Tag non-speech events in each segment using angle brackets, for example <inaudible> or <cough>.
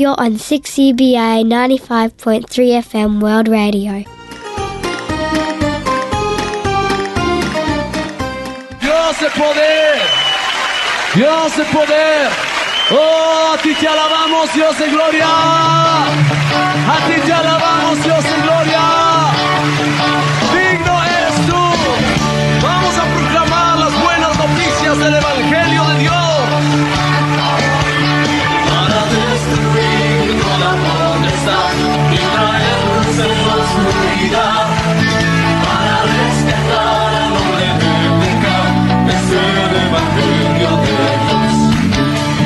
You're on 6CBA 95.3 FM World Radio. Dios de poder, Dios de poder. Oh, a ti te alabamos, Dios de gloria. A ti te alabamos, Dios de gloria. Digno eres tú. Vamos a proclamar las buenas noticias del Evangelio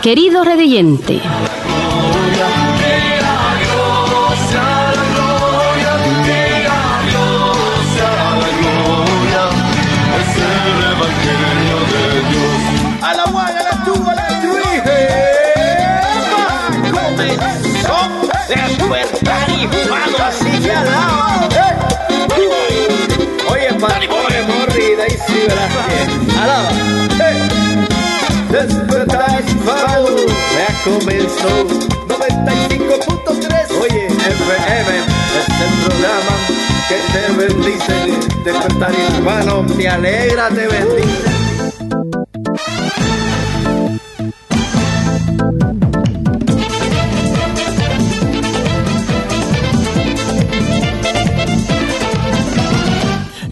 querido redeyente. Oye, padre, morri, de ahí sí. Alaba. Despertar hispano, ya comenzó. 95.3. Oye, FM, es el programa que te bendice. Despertar hispano, te alegra, te bendice.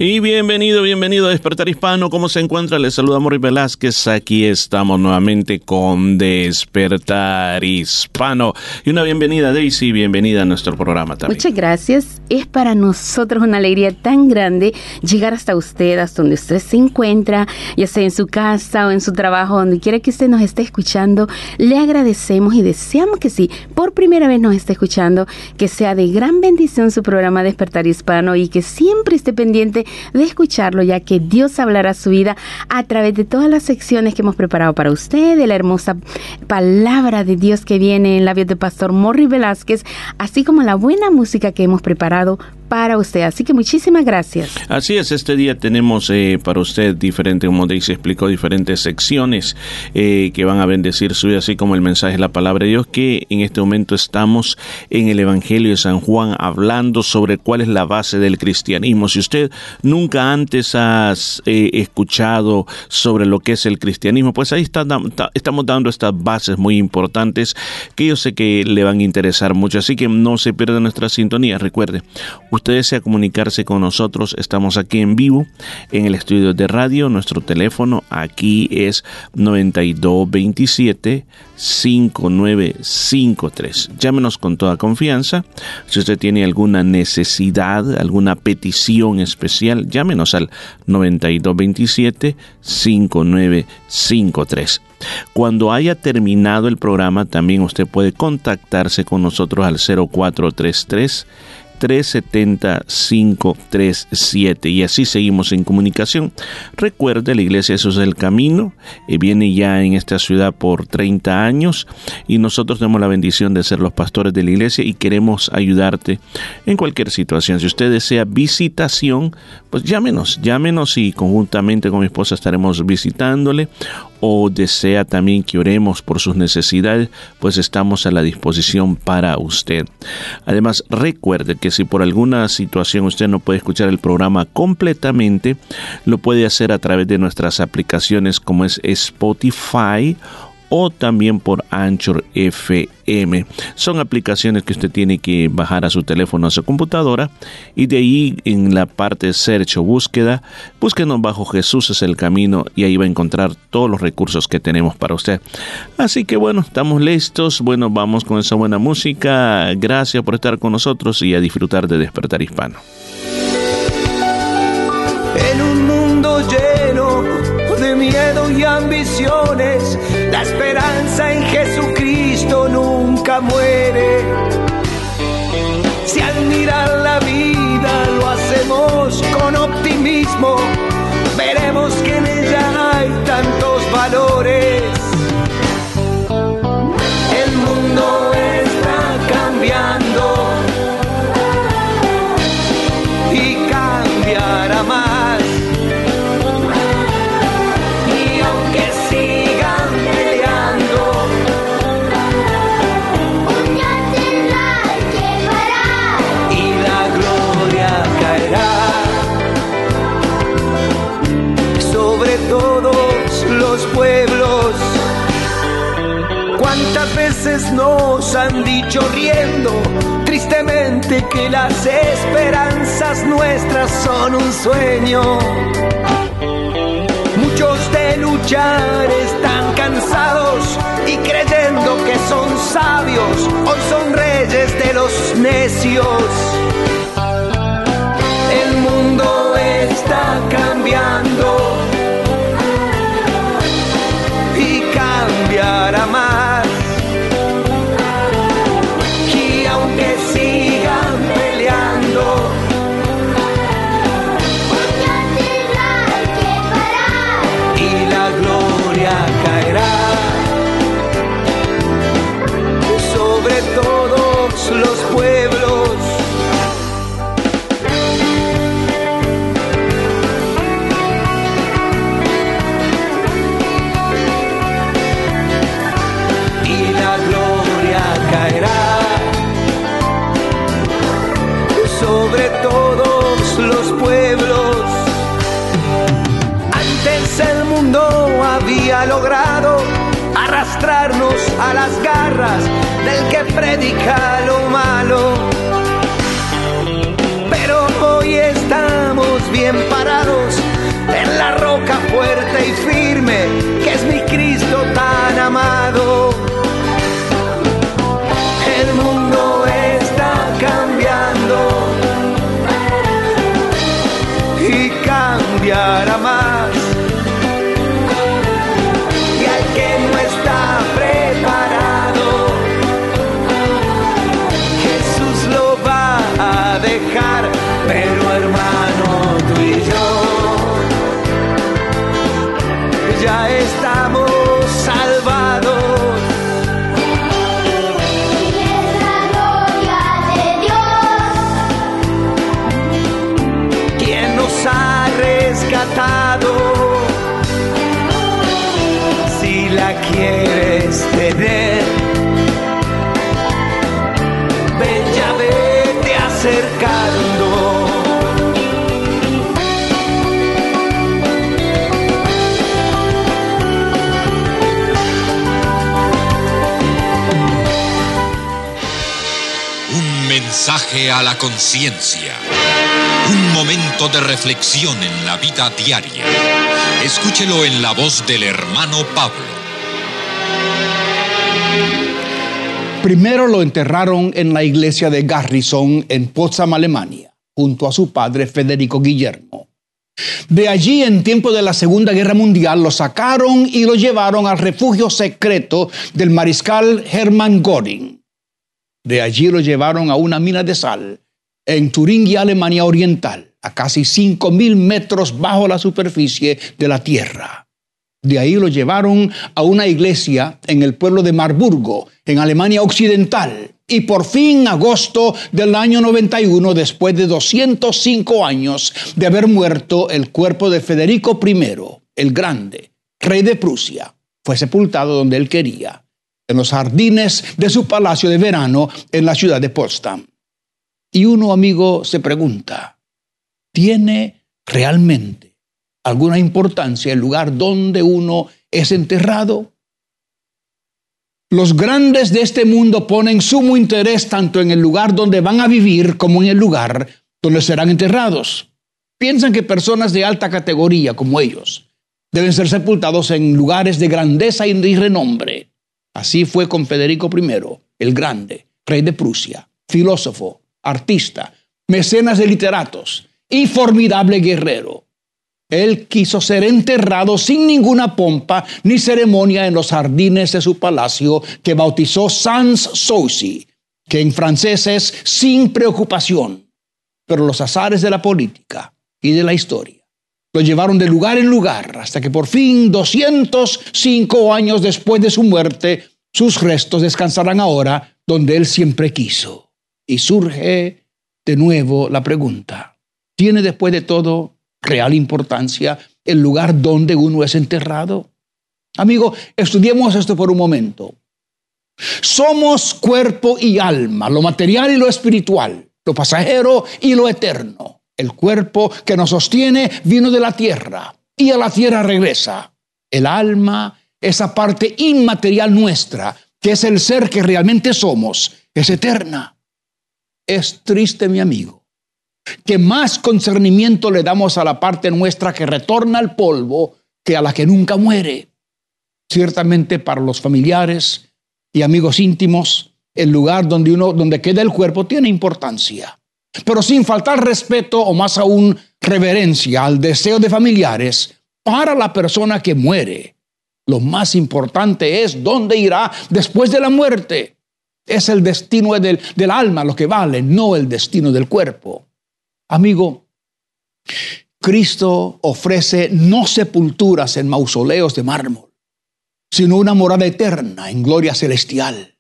Y bienvenido, bienvenido a Despertar Hispano. ¿Cómo se encuentra? Les saluda Morri Velázquez. Aquí estamos nuevamente con Despertar Hispano. Y una bienvenida, Daisy. Bienvenida a nuestro programa también. Muchas gracias. Es para nosotros una alegría tan grande llegar hasta usted, hasta donde usted se encuentra, ya sea en su casa o en su trabajo, donde quiera que usted nos esté escuchando. Le agradecemos y deseamos que sí, por primera vez nos esté escuchando, que sea de gran bendición su programa Despertar Hispano y que siempre esté pendiente de escucharlo, ya que Dios hablará su vida a través de todas las secciones que hemos preparado para usted, de la hermosa palabra de Dios que viene en labios del pastor Morri Velázquez, así como la buena música que hemos preparado para usted. Así que muchísimas gracias. Así es, este día tenemos eh, para usted diferente, como Daisy explicó, diferentes secciones eh, que van a bendecir su vida, así como el mensaje de la palabra de Dios, que en este momento estamos en el Evangelio de San Juan hablando sobre cuál es la base del cristianismo. Si usted nunca antes has eh, escuchado sobre lo que es el cristianismo, pues ahí está, ta- estamos dando estas bases muy importantes que yo sé que le van a interesar mucho, así que no se pierda nuestra sintonía. Recuerde, usted desea comunicarse con nosotros, estamos aquí en vivo en el estudio de radio, nuestro teléfono aquí es 9227 5953. Llámenos con toda confianza. Si usted tiene alguna necesidad, alguna petición especial, llámenos al 9227 5953. Cuando haya terminado el programa, también usted puede contactarse con nosotros al 0433 370-537 y así seguimos en comunicación. Recuerde, la Iglesia Jesús del Camino eh, viene ya en esta ciudad por 30 años y nosotros tenemos la bendición de ser los pastores de la iglesia y queremos ayudarte en cualquier situación. Si usted desea visitación, pues llámenos, llámenos y conjuntamente con mi esposa estaremos visitándole o desea también que oremos por sus necesidades, pues estamos a la disposición para usted. Además, recuerde que si por alguna situación usted no puede escuchar el programa completamente, lo puede hacer a través de nuestras aplicaciones como es Spotify o también por Anchor FM. Son aplicaciones que usted tiene que bajar a su teléfono, a su computadora y de ahí en la parte search o búsqueda, búsquenos bajo Jesús es el camino y ahí va a encontrar todos los recursos que tenemos para usted. Así que bueno, estamos listos, bueno, vamos con esa buena música. Gracias por estar con nosotros y a disfrutar de Despertar Hispano. En un mundo lleno de miedo y ambiciones, la esperanza en Jesucristo nunca muere. Si al mirar la vida lo hacemos con optimismo, veremos que en ella hay tantos valores mucho riendo, tristemente que las esperanzas nuestras son un sueño. Muchos de luchar están cansados y creyendo que son sabios, hoy son reyes de los necios. El mundo está cambiando logrado arrastrarnos a las garras del que predica lo malo. Pero hoy estamos bien parados en la roca fuerte y firme que es mi Cristo tan amado. El mundo está cambiando y cambiará más. Vete acercando. Un mensaje a la conciencia. Un momento de reflexión en la vida diaria. Escúchelo en la voz del hermano Pablo. Primero lo enterraron en la iglesia de Garrison en Potsdam, Alemania, junto a su padre Federico Guillermo. De allí, en tiempo de la Segunda Guerra Mundial, lo sacaron y lo llevaron al refugio secreto del mariscal Hermann Göring. De allí lo llevaron a una mina de sal en Turingia, Alemania Oriental, a casi 5.000 metros bajo la superficie de la tierra. De ahí lo llevaron a una iglesia en el pueblo de Marburgo, en Alemania Occidental. Y por fin, agosto del año 91, después de 205 años de haber muerto el cuerpo de Federico I, el Grande, rey de Prusia, fue sepultado donde él quería, en los jardines de su palacio de verano en la ciudad de Potsdam. Y uno, amigo, se pregunta, ¿tiene realmente alguna importancia el lugar donde uno es enterrado? Los grandes de este mundo ponen sumo interés tanto en el lugar donde van a vivir como en el lugar donde serán enterrados. Piensan que personas de alta categoría como ellos deben ser sepultados en lugares de grandeza y renombre. Así fue con Federico I, el Grande, rey de Prusia, filósofo, artista, mecenas de literatos y formidable guerrero. Él quiso ser enterrado sin ninguna pompa ni ceremonia en los jardines de su palacio que bautizó Sans Souci, que en francés es sin preocupación. Pero los azares de la política y de la historia lo llevaron de lugar en lugar hasta que por fin, 205 años después de su muerte, sus restos descansarán ahora donde él siempre quiso. Y surge de nuevo la pregunta, ¿tiene después de todo real importancia el lugar donde uno es enterrado? Amigo, estudiemos esto por un momento. Somos cuerpo y alma, lo material y lo espiritual, lo pasajero y lo eterno. El cuerpo que nos sostiene vino de la tierra y a la tierra regresa. El alma, esa parte inmaterial nuestra, que es el ser que realmente somos, es eterna. Es triste, mi amigo, que más concernimiento le damos a la parte nuestra que retorna al polvo que a la que nunca muere. Ciertamente para los familiares y amigos íntimos, el lugar donde uno donde queda el cuerpo tiene importancia. Pero sin faltar respeto o más aún reverencia al deseo de familiares para la persona que muere. Lo más importante es dónde irá después de la muerte. Es el destino del, del alma lo que vale, no el destino del cuerpo. Amigo, Cristo ofrece no sepulturas en mausoleos de mármol, sino una morada eterna en gloria celestial.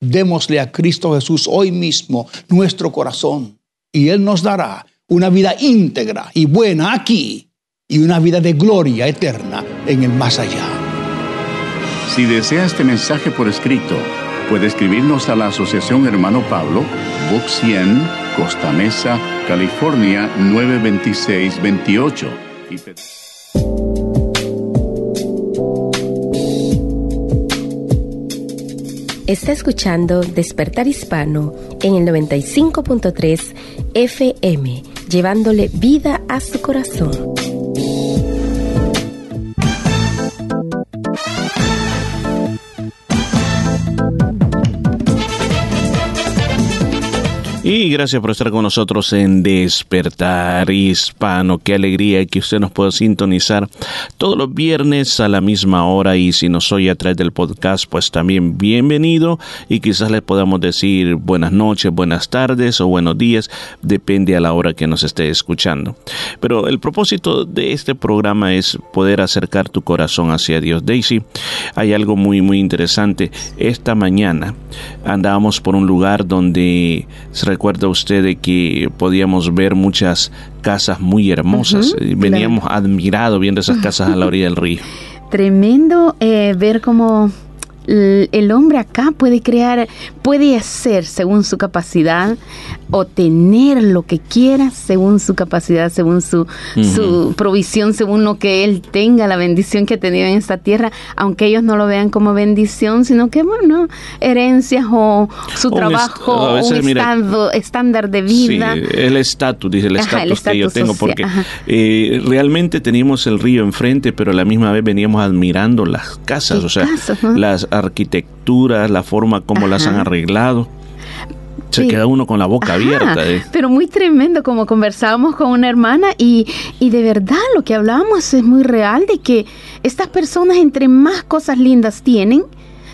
Démosle a Cristo Jesús hoy mismo nuestro corazón y Él nos dará una vida íntegra y buena aquí y una vida de gloria eterna en el más allá. Si desea este mensaje por escrito, puede escribirnos a la Asociación Hermano Pablo, Box 100, Costa Mesa, California 92628. Está escuchando Despertar Hispano en el 95.3 FM, llevándole vida a su corazón. Y gracias por estar con nosotros en Despertar Hispano. Qué alegría que usted nos pueda sintonizar todos los viernes a la misma hora. Y si nos oye a través del podcast, pues también bienvenido. Y quizás le podamos decir buenas noches, buenas tardes o buenos días, depende a la hora que nos esté escuchando. Pero el propósito de este programa es poder acercar tu corazón hacia Dios. Daisy, hay algo muy, muy interesante. Esta mañana andábamos por un lugar donde se recuerda usted de que podíamos ver muchas casas muy hermosas. Veníamos admirados viendo esas casas a la orilla del río. <laughs> Tremendo eh, ver cómo el hombre acá puede crear, puede hacer según su capacidad o tener lo que quiera según su capacidad, según su, su provisión, según lo que él tenga, la bendición que ha tenido en esta tierra, aunque ellos no lo vean como bendición, sino que, bueno, herencias o su trabajo, un estado, estándar de vida. Sí, el estatus, dice el estatus que yo tengo, porque eh, realmente teníamos el río enfrente, pero a la misma vez veníamos admirando las casas, o sea, las arquitecturas, la forma como las han arreglado. Se queda uno con la boca abierta. ¿eh? Pero muy tremendo, como conversábamos con una hermana y, y de verdad lo que hablábamos es muy real, de que estas personas entre más cosas lindas tienen,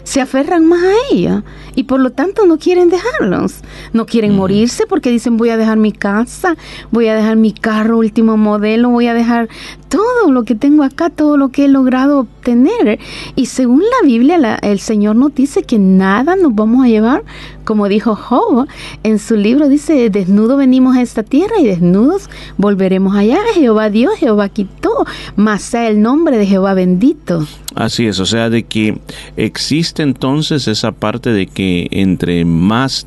se aferran más a ella y por lo tanto no quieren dejarlos. No quieren morirse porque dicen voy a dejar mi casa, voy a dejar mi carro último modelo, voy a dejar todo lo que tengo acá, todo lo que he logrado obtener. Y según la Biblia, el Señor nos dice que nada nos vamos a llevar, como dijo Job en su libro, dice, desnudo venimos a esta tierra y desnudos volveremos allá. Jehová Dios, Jehová quitó, más sea el nombre de Jehová bendito. Así es, o sea, de que existe entonces esa parte de que entre más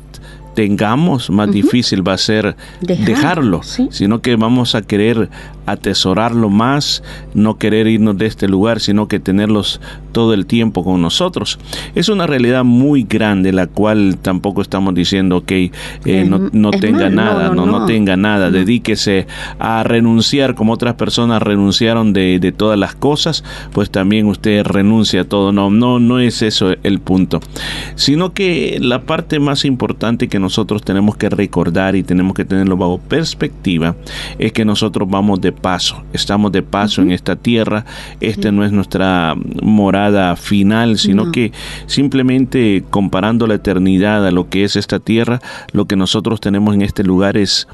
tengamos, más difícil va a ser dejarlo, sino que vamos a querer atesorarlo más, no querer irnos de este lugar, sino que tenerlos todo el tiempo con nosotros. Es una realidad muy grande, la cual tampoco estamos diciendo, que eh, no, no tenga nada, no, no, tenga nada, dedíquese a renunciar como otras personas renunciaron de, de, todas las cosas, pues también usted renuncia a todo. No, no, no es eso el punto, sino que la parte más importante que nosotros tenemos que recordar y tenemos que tenerlo bajo perspectiva es que nosotros vamos de paso, estamos de paso en esta tierra, esta no es nuestra morada final, sino que simplemente comparando la eternidad a lo que es esta tierra, lo que nosotros tenemos en este lugar es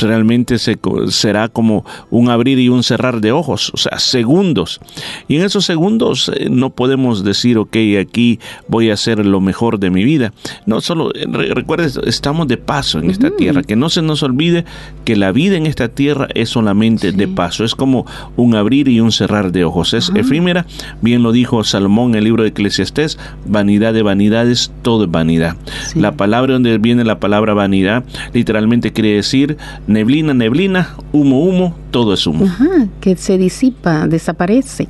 realmente se, será como un abrir y un cerrar de ojos, o sea, segundos. Y en esos segundos eh, no podemos decir, ok, aquí voy a hacer lo mejor de mi vida. No solo, recuerden, estamos de paso en esta tierra, que no se nos olvide que la vida en esta tierra es solamente de de paso, es como un abrir y un cerrar de ojos, es efímera, bien lo dijo Salomón en el libro de Eclesiastés, vanidad de vanidades, todo es vanidad. La palabra donde viene la palabra vanidad literalmente quiere decir neblina, neblina, humo, humo, todo es humo. Ajá, que se disipa, desaparece.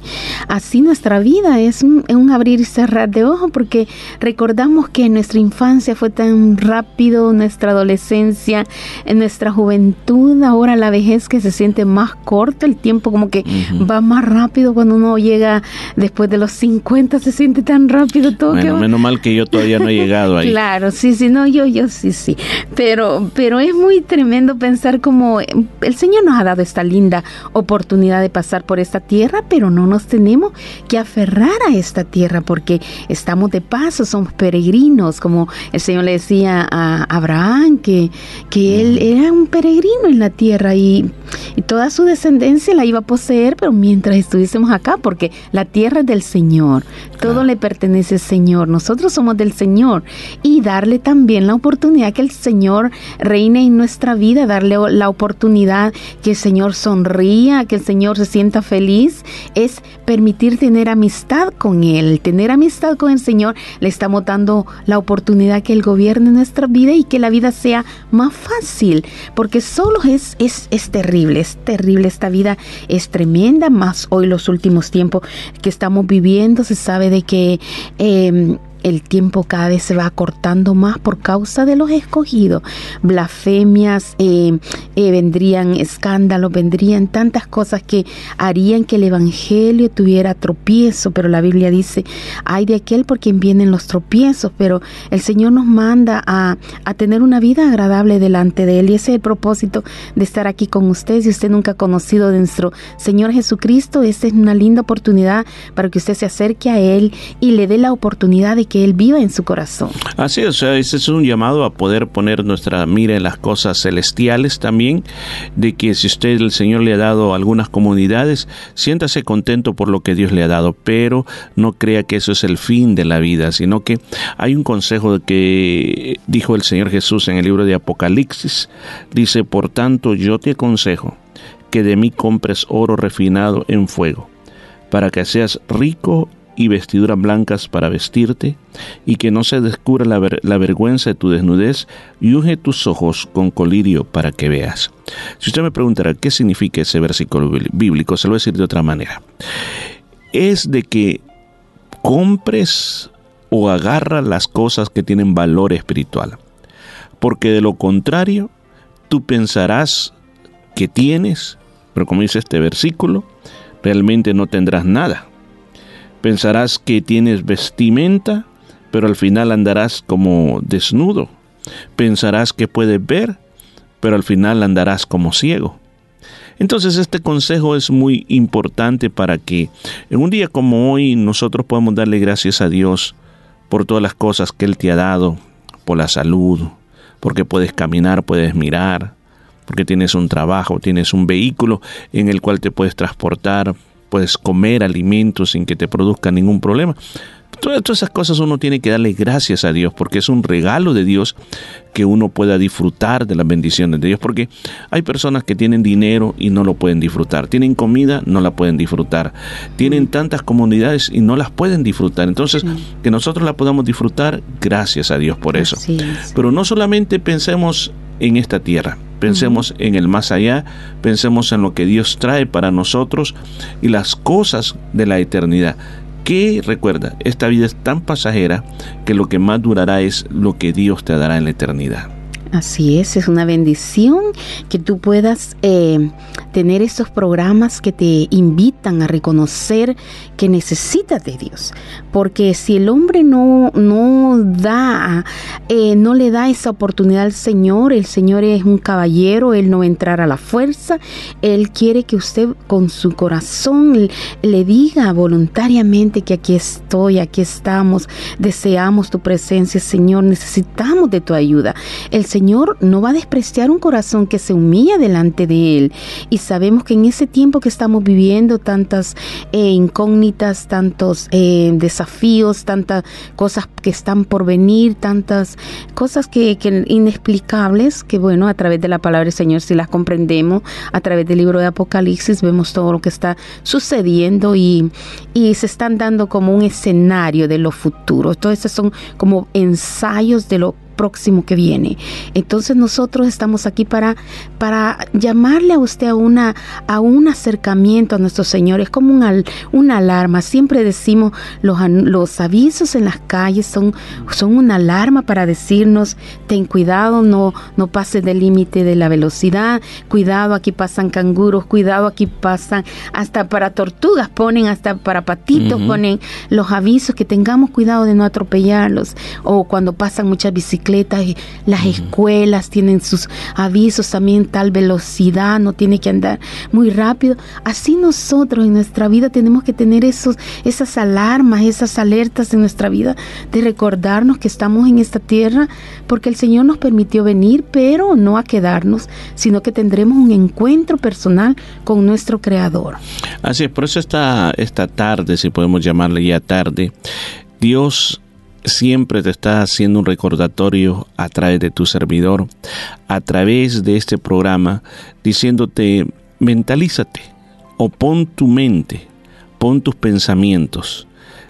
Así nuestra vida es un, un abrir y cerrar de ojos porque recordamos que nuestra infancia fue tan rápido, nuestra adolescencia, en nuestra juventud, ahora la vejez que se siente más corta, el tiempo como que va más rápido cuando uno llega después de los 50, se siente tan rápido todo. Bueno, que... menos mal que yo todavía no he llegado ahí. <laughs> Claro, sí, sí, no, yo, yo sí, sí. Pero, pero es muy tremendo pensar como el Señor nos ha dado esta linda oportunidad de pasar por esta tierra, pero no nos tenemos que aferrar a esta tierra porque estamos de paso, somos peregrinos, como el Señor le decía a Abraham, que, que él era un peregrino en la tierra y, y toda su descendencia la iba a poseer, pero mientras estuviésemos acá, porque la tierra es del Señor, todo le pertenece al Señor, nosotros somos del Señor y darle también la oportunidad que el Señor reine en nuestra vida, darle la oportunidad que el Señor sonría, que el Señor se sienta feliz, es permitir tener amistad con Él. Tener amistad con el Señor le estamos dando la oportunidad que Él gobierne nuestra vida y que la vida sea más fácil, porque solo es, es, es terrible, es terrible esta vida, es tremenda, más hoy los últimos tiempos que estamos viviendo, se sabe de que... Eh, el tiempo cada vez se va acortando más por causa de los escogidos. Blasfemias, eh, eh, vendrían escándalos, vendrían tantas cosas que harían que el Evangelio tuviera tropiezo, pero la Biblia dice, hay de aquel por quien vienen los tropiezos, pero el Señor nos manda a, tener una vida agradable delante de Él y ese es el propósito de estar aquí con ustedes. Si usted nunca ha conocido de nuestro Señor Jesucristo, esta es una linda oportunidad para que usted se acerque a Él y le dé la oportunidad de que Él viva en su corazón. Así es, ese es un llamado a poder poner nuestra mira en las cosas celestiales también, de que si usted el Señor le ha dado algunas comunidades, siéntase contento por lo que Dios le ha dado, pero no crea que eso es el fin de la vida, sino que hay un consejo que dijo el Señor Jesús en el libro de Apocalipsis, dice, por tanto yo te aconsejo que de mí compres oro refinado en fuego, para que seas rico y vestiduras blancas para vestirte, y que no se descubra la, ver- la vergüenza de tu desnudez, y unge tus ojos con colirio para que veas. Si usted me preguntará qué significa ese versículo bí- bíblico, se lo voy a decir de otra manera. Es de que compres o agarra las cosas que tienen valor espiritual, porque de lo contrario, tú pensarás que tienes, pero como dice este versículo, realmente no tendrás nada. Pensarás que tienes vestimenta, pero al final andarás como desnudo. Pensarás que puedes ver, pero al final andarás como ciego. Entonces este consejo es muy importante para que en un día como hoy nosotros podamos darle gracias a Dios por todas las cosas que Él te ha dado, por la salud, porque puedes caminar, puedes mirar, porque tienes un trabajo, tienes un vehículo en el cual te puedes transportar, puedes comer alimentos sin que te produzca ningún problema. Todas, todas esas cosas uno tiene que darle gracias a Dios porque es un regalo de Dios que uno pueda disfrutar de las bendiciones de Dios porque hay personas que tienen dinero y no lo pueden disfrutar, tienen comida, no la pueden disfrutar, tienen tantas comunidades y no las pueden disfrutar. Entonces, que nosotros la podamos disfrutar, gracias a Dios por eso. Es. Pero no solamente pensemos en esta tierra, pensemos en el más allá, pensemos en lo que Dios trae para nosotros y las cosas de la eternidad. Que recuerda, esta vida es tan pasajera que lo que más durará es lo que Dios te dará en la eternidad. Así es, es una bendición que tú puedas eh, tener estos programas que te invitan a reconocer que necesitas de Dios. Porque si el hombre no, no da, eh, no le da esa oportunidad al Señor, el Señor es un caballero, Él no va a entrar a la fuerza, Él quiere que usted con su corazón le diga voluntariamente que aquí estoy, aquí estamos, deseamos tu presencia, Señor, necesitamos de tu ayuda. El Señor no va a despreciar un corazón que se humilla delante de Él. Y sabemos que en ese tiempo que estamos viviendo, tantas eh, incógnitas, tantos eh, desafíos, tantas cosas que están por venir, tantas cosas que, inexplicables, que bueno, a través de la palabra del Señor, si las comprendemos, a través del libro de Apocalipsis, vemos todo lo que está sucediendo y, se están dando como un escenario de lo futuro. Esos son como ensayos de lo próximo que viene. Entonces nosotros estamos aquí para, para llamarle a usted a, una, a un acercamiento a nuestro Señor. Es como una, una alarma. Siempre decimos los, los avisos en las calles son, son una alarma para decirnos, ten cuidado, no, no pases del límite de la velocidad, cuidado, aquí pasan canguros, cuidado, aquí pasan hasta para tortugas, ponen hasta para patitos, ponen los avisos que tengamos cuidado de no atropellarlos o cuando pasan muchas bicicletas y las escuelas tienen sus avisos también tal velocidad, no tiene que andar muy rápido. Así nosotros en nuestra vida tenemos que tener esos, esas alarmas, esas alertas en nuestra vida de recordarnos que estamos en esta tierra porque el Señor nos permitió venir, pero no a quedarnos, sino que tendremos un encuentro personal con nuestro Creador. Así es, por eso esta, esta tarde, si podemos llamarle ya tarde, Dios siempre te está haciendo un recordatorio a través de tu servidor, a través de este programa, diciéndote, mentalízate o pon tu mente, pon tus pensamientos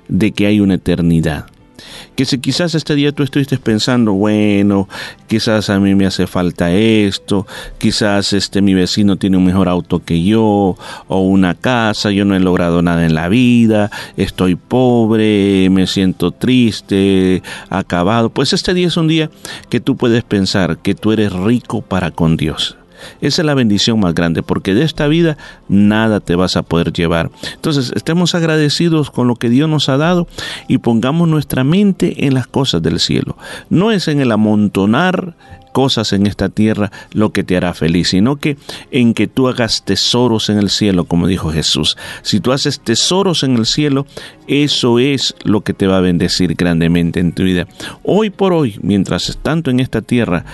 de que hay una eternidad que si quizás este día tú estuviste pensando, bueno, quizás a mí me hace falta esto, quizás este mi vecino tiene un mejor auto que yo, o una casa, yo no he logrado nada en la vida, estoy pobre, me siento triste, acabado. Pues este día es un día que tú puedes pensar que tú eres rico para con Dios esa es la bendición más grande, porque de esta vida nada te vas a poder llevar. Entonces, estemos agradecidos con lo que Dios nos ha dado y pongamos nuestra mente en las cosas del cielo. No es en el amontonar cosas en esta tierra lo que te hará feliz, sino que en que tú hagas tesoros en el cielo, como dijo Jesús. Si tú haces tesoros en el cielo, eso es lo que te va a bendecir grandemente en tu vida. Hoy por hoy, mientras tanto en esta tierra,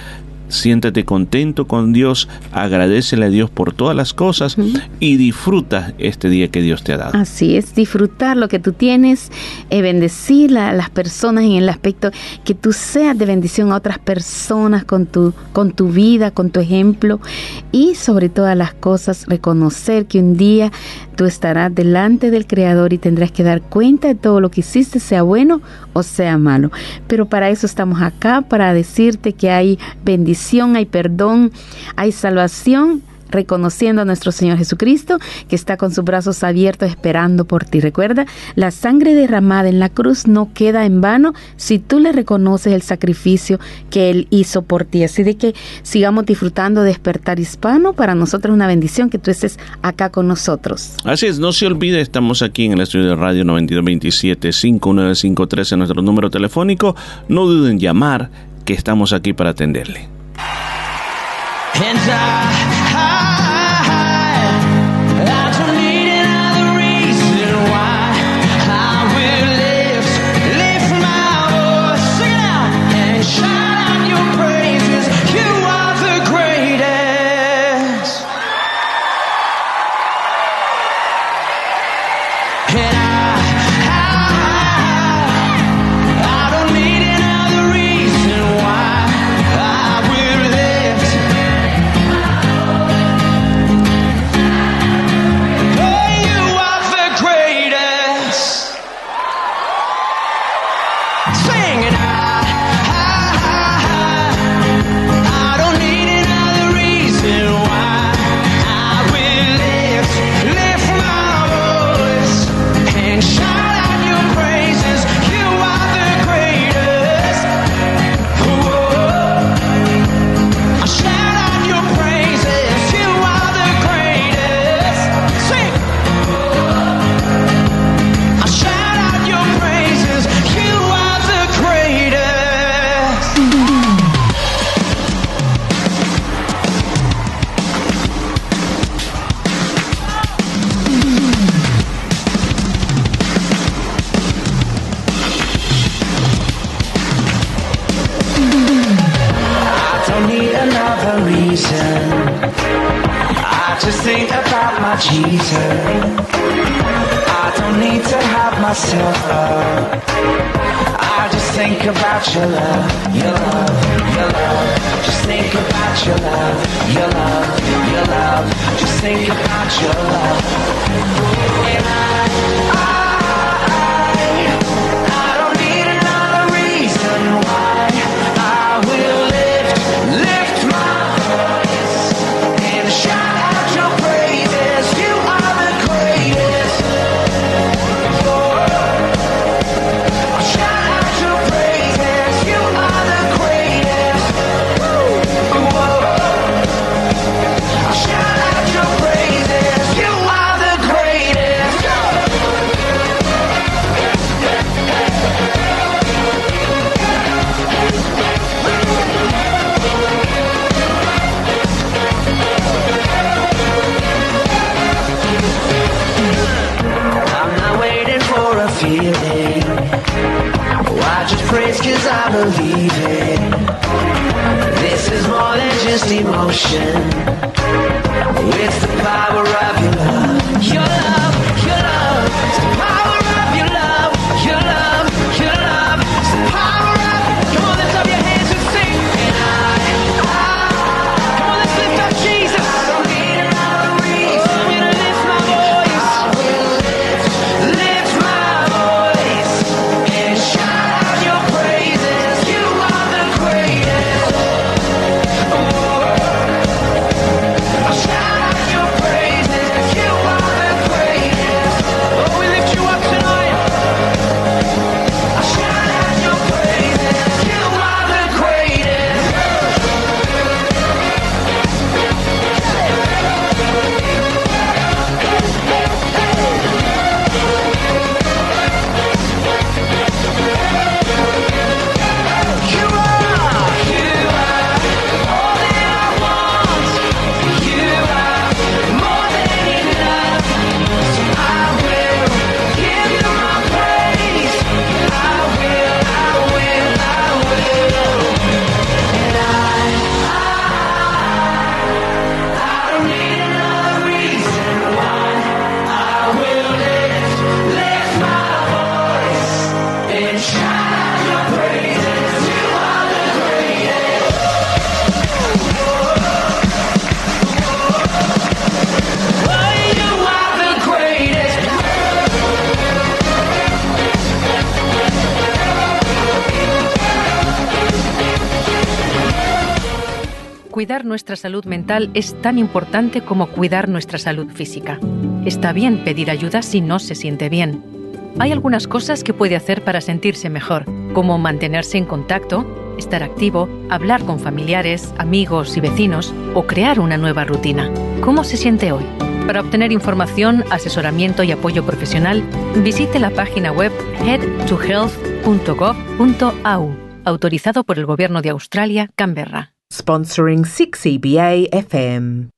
siéntate contento con Dios, agradecele a Dios por todas las cosas y disfruta este día que Dios te ha dado. Así es, disfrutar lo que tú tienes, eh, bendecir a las personas en el aspecto que tú seas de bendición a otras personas con tu, con tu vida, con tu ejemplo y sobre todas las cosas reconocer que un día tú estarás delante del Creador y tendrás que dar cuenta de todo lo que hiciste, sea bueno o sea malo. Pero para eso estamos acá, para decirte que hay bendición, hay perdón, hay salvación reconociendo a nuestro Señor Jesucristo, que está con sus brazos abiertos esperando por ti. Recuerda, la sangre derramada en la cruz no queda en vano si tú le reconoces el sacrificio que Él hizo por ti. Así de que sigamos disfrutando de despertar hispano. Para nosotros es una bendición que tú estés acá con nosotros. Así es, no se olvide, estamos aquí en el estudio de radio 9227 5953 en nuestro número telefónico. No duden en llamar, que estamos aquí para atenderle. And I, Jesus. I don't need to have myself up. I just think about your love, your love, your love. Just think about your love, your love, your love. Just think about your love. And I, I, ocean. It's the power of Cuidar nuestra salud mental es tan importante como cuidar nuestra salud física. Está bien pedir ayuda si no se siente bien. Hay algunas cosas que puede hacer para sentirse mejor, como mantenerse en contacto, estar activo, hablar con familiares, amigos y vecinos o crear una nueva rutina. ¿Cómo se siente hoy? Para obtener información, asesoramiento y apoyo profesional, visite la página web headtohealth.gov.au, autorizado por el Gobierno de Australia, Canberra. Sponsoring 6EBA FM.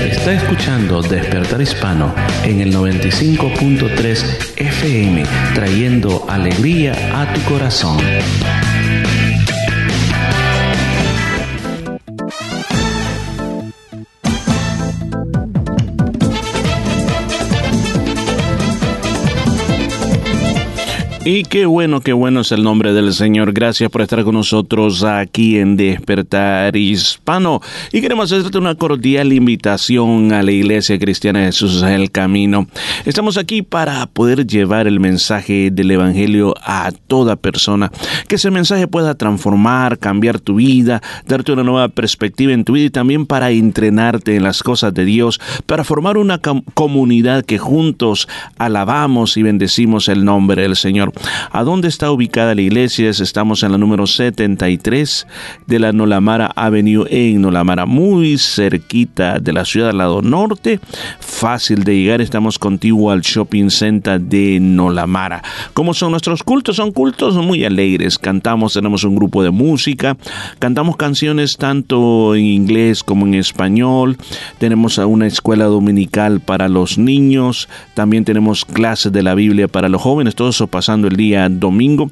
Está escuchando Despertar Hispano en el 95.3 FM, trayendo alegría a tu corazón. Y qué bueno, qué bueno es el nombre del Señor. Gracias por estar con nosotros aquí en Despertar Hispano. Y queremos hacerte una cordial invitación a la Iglesia Cristiana de Jesús es el Camino. Estamos aquí para poder llevar el mensaje del Evangelio a toda persona. Que ese mensaje pueda transformar, cambiar tu vida, darte una nueva perspectiva en tu vida y también para entrenarte en las cosas de Dios, para formar una com- comunidad que juntos alabamos y bendecimos el nombre del Señor. ¿A dónde está ubicada la iglesia? Estamos en la número 73 de la Nolamara Avenue en Nolamara, muy cerquita de la ciudad del lado norte. Fácil de llegar, estamos contigo al shopping center de Nolamara. ¿Cómo son nuestros cultos? Son cultos muy alegres. Cantamos, tenemos un grupo de música, cantamos canciones tanto en inglés como en español. Tenemos una escuela dominical para los niños. También tenemos clases de la Biblia para los jóvenes. Todo eso pasando el día domingo,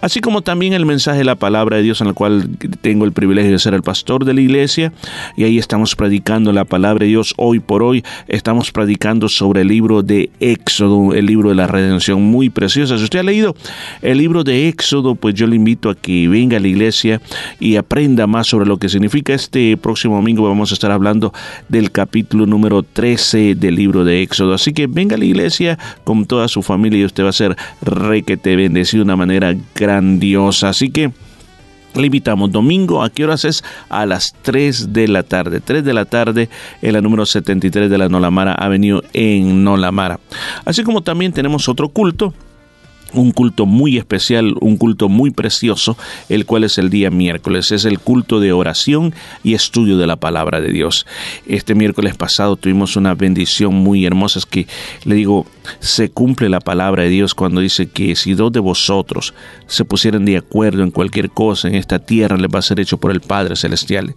así como también el mensaje de la palabra de Dios en el cual tengo el privilegio de ser el pastor de la iglesia y ahí estamos predicando la palabra de Dios hoy por hoy, estamos predicando sobre el libro de Éxodo, el libro de la redención muy preciosa. Si usted ha leído el libro de Éxodo, pues yo le invito a que venga a la iglesia y aprenda más sobre lo que significa. Este próximo domingo vamos a estar hablando del capítulo número 13 del libro de Éxodo. Así que venga a la iglesia con toda su familia y usted va a ser te bendecido de una manera grandiosa. Así que le invitamos domingo, ¿a qué horas es? A las 3 de la tarde. 3 de la tarde en la número 73 de la Nolamara Avenue en Nolamara. Así como también tenemos otro culto un culto muy especial, un culto muy precioso, el cual es el día miércoles. Es el culto de oración y estudio de la palabra de Dios. Este miércoles pasado tuvimos una bendición muy hermosa. Es que le digo, se cumple la palabra de Dios cuando dice que si dos de vosotros se pusieran de acuerdo en cualquier cosa en esta tierra, les va a ser hecho por el Padre Celestial.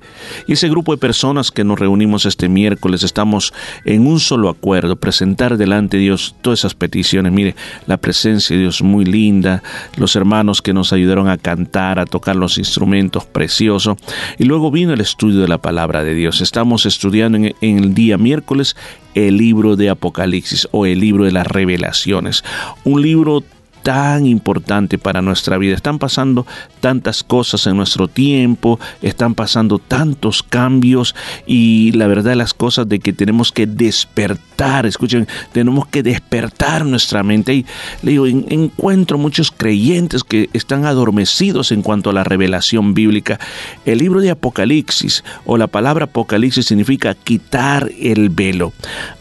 Y ese grupo de personas que nos reunimos este miércoles, estamos en un solo acuerdo, presentar delante de Dios todas esas peticiones. Mire, la presencia de Dios muy linda, los hermanos que nos ayudaron a cantar, a tocar los instrumentos, precioso. Y luego vino el estudio de la palabra de Dios. Estamos estudiando en, en el día miércoles el libro de Apocalipsis o el libro de las revelaciones. Un libro tan importante para nuestra vida. Están pasando tantas cosas en nuestro tiempo, están pasando tantos cambios y la verdad las cosas de que tenemos que despertar, escuchen, tenemos que despertar nuestra mente. Y le digo, encuentro muchos creyentes que están adormecidos en cuanto a la revelación bíblica. El libro de Apocalipsis o la palabra Apocalipsis significa quitar el velo.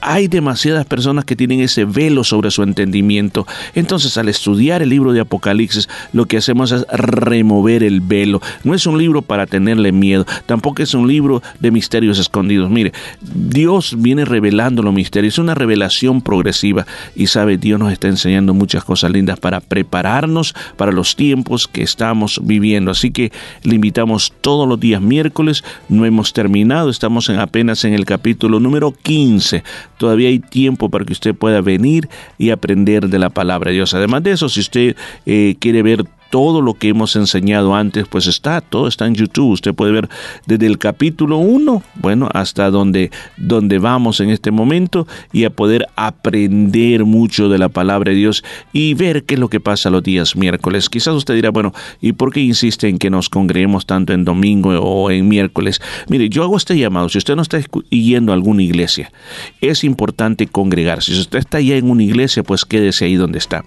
Hay demasiadas personas que tienen ese velo sobre su entendimiento. Entonces al estudiar estudiar el libro de Apocalipsis, lo que hacemos es remover el velo. No es un libro para tenerle miedo, tampoco es un libro de misterios escondidos. Mire, Dios viene revelando los misterios, es una revelación progresiva y sabe, Dios nos está enseñando muchas cosas lindas para prepararnos para los tiempos que estamos viviendo. Así que le invitamos todos los días miércoles, no hemos terminado, estamos en, apenas en el capítulo número 15. Todavía hay tiempo para que usted pueda venir y aprender de la palabra de Dios. Además de eso, si usted eh, quiere ver todo lo que hemos enseñado antes, pues está, todo está en YouTube. Usted puede ver desde el capítulo 1, bueno, hasta donde, donde vamos en este momento y a poder aprender mucho de la palabra de Dios y ver qué es lo que pasa los días miércoles. Quizás usted dirá, bueno, ¿y por qué insiste en que nos congreguemos tanto en domingo o en miércoles? Mire, yo hago este llamado. Si usted no está yendo a alguna iglesia, es importante congregarse. Si usted está ya en una iglesia, pues quédese ahí donde está.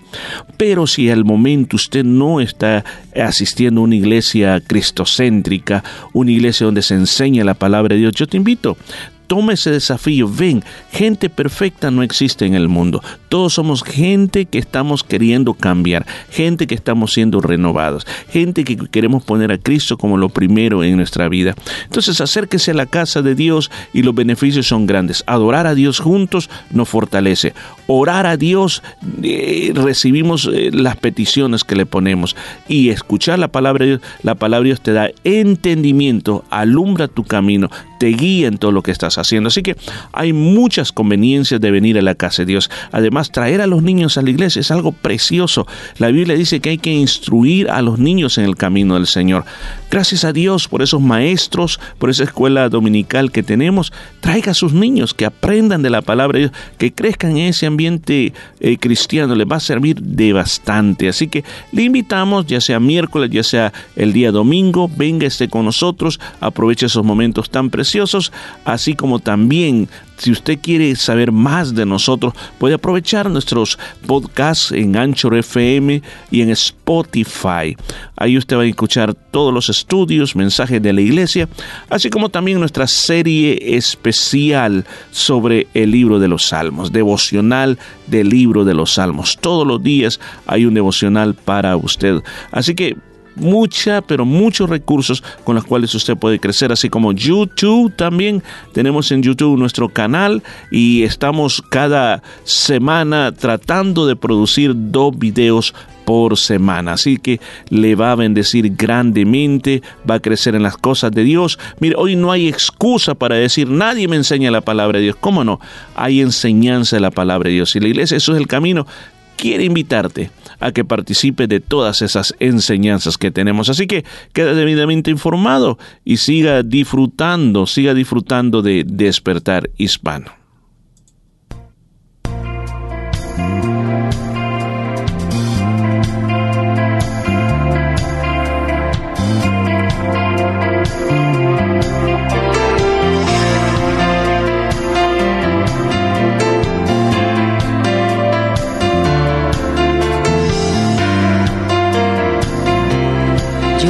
Pero si al momento usted no está está asistiendo a una iglesia cristocéntrica, una iglesia donde se enseña la palabra de Dios, yo te invito, toma ese desafío. Ven, gente perfecta no existe en el mundo. Todos somos gente que estamos queriendo cambiar, gente que estamos siendo renovados, gente que queremos poner a Cristo como lo primero en nuestra vida. Entonces acérquese a la casa de Dios y los beneficios son grandes. Adorar a Dios juntos nos fortalece. Orar a Dios, eh, recibimos eh, las peticiones que le ponemos. Y escuchar la palabra de Dios, la palabra de Dios te da entendimiento, alumbra tu camino, te guía en todo lo que estás haciendo. Así que hay muchas conveniencias de venir a la casa de Dios. Además, traer a los niños a la iglesia es algo precioso. La Biblia dice que hay que instruir a los niños en el camino del Señor. Gracias a Dios por esos maestros, por esa escuela dominical que tenemos. Traiga a sus niños que aprendan de la palabra de Dios, que crezcan en ese ambiente eh, cristiano. Les va a servir de bastante. Así que le invitamos, ya sea miércoles, ya sea el día domingo, venga esté con nosotros, aproveche esos momentos tan preciosos, así como también si usted quiere saber más de nosotros, puede aprovechar nuestros podcasts en Anchor FM y en Spotify. Ahí usted va a escuchar todos los estudios, mensajes de la iglesia, así como también nuestra serie especial sobre el libro de los Salmos, devocional del libro de los Salmos. Todos los días hay un devocional para usted. Así que mucha, pero muchos recursos con los cuales usted puede crecer, así como YouTube también. Tenemos en YouTube nuestro canal y estamos cada semana tratando de producir dos videos por semana. Así que le va a bendecir grandemente, va a crecer en las cosas de Dios. Mire, hoy no hay excusa para decir, nadie me enseña la palabra de Dios. ¿Cómo no? Hay enseñanza de la palabra de Dios. Y la iglesia, eso es el camino quiere invitarte a que participe de todas esas enseñanzas que tenemos. Así que queda debidamente informado y siga disfrutando, siga disfrutando de despertar hispano.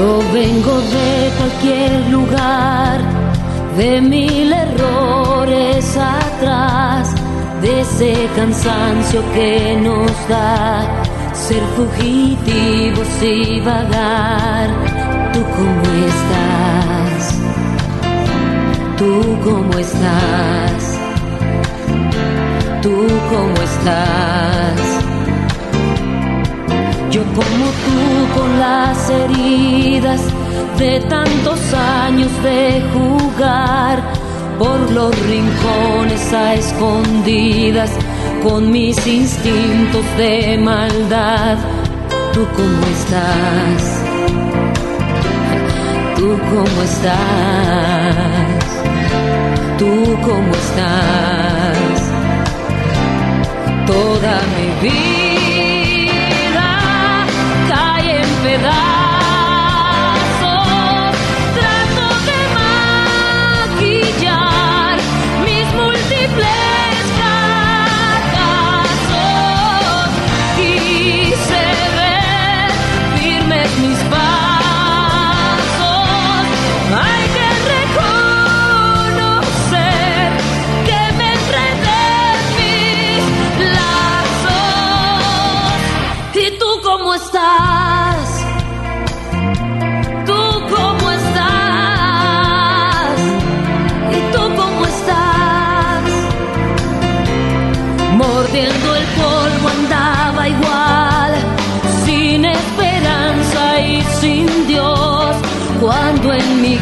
Yo vengo de cualquier lugar, de mil errores atrás, de ese cansancio que nos da ser fugitivos y vagar. ¿Tú cómo estás? ¿Tú cómo estás? ¿Tú cómo estás? Yo como tú con las heridas de tantos años de jugar por los rincones a escondidas con mis instintos de maldad. ¿Tú cómo estás? ¿Tú cómo estás? ¿Tú cómo estás? Toda mi vida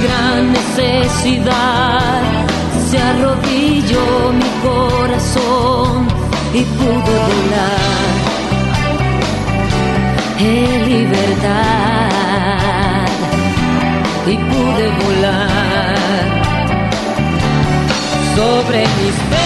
gran necesidad. Se arrodilló mi corazón y pudo volar en libertad. Y pude volar sobre mis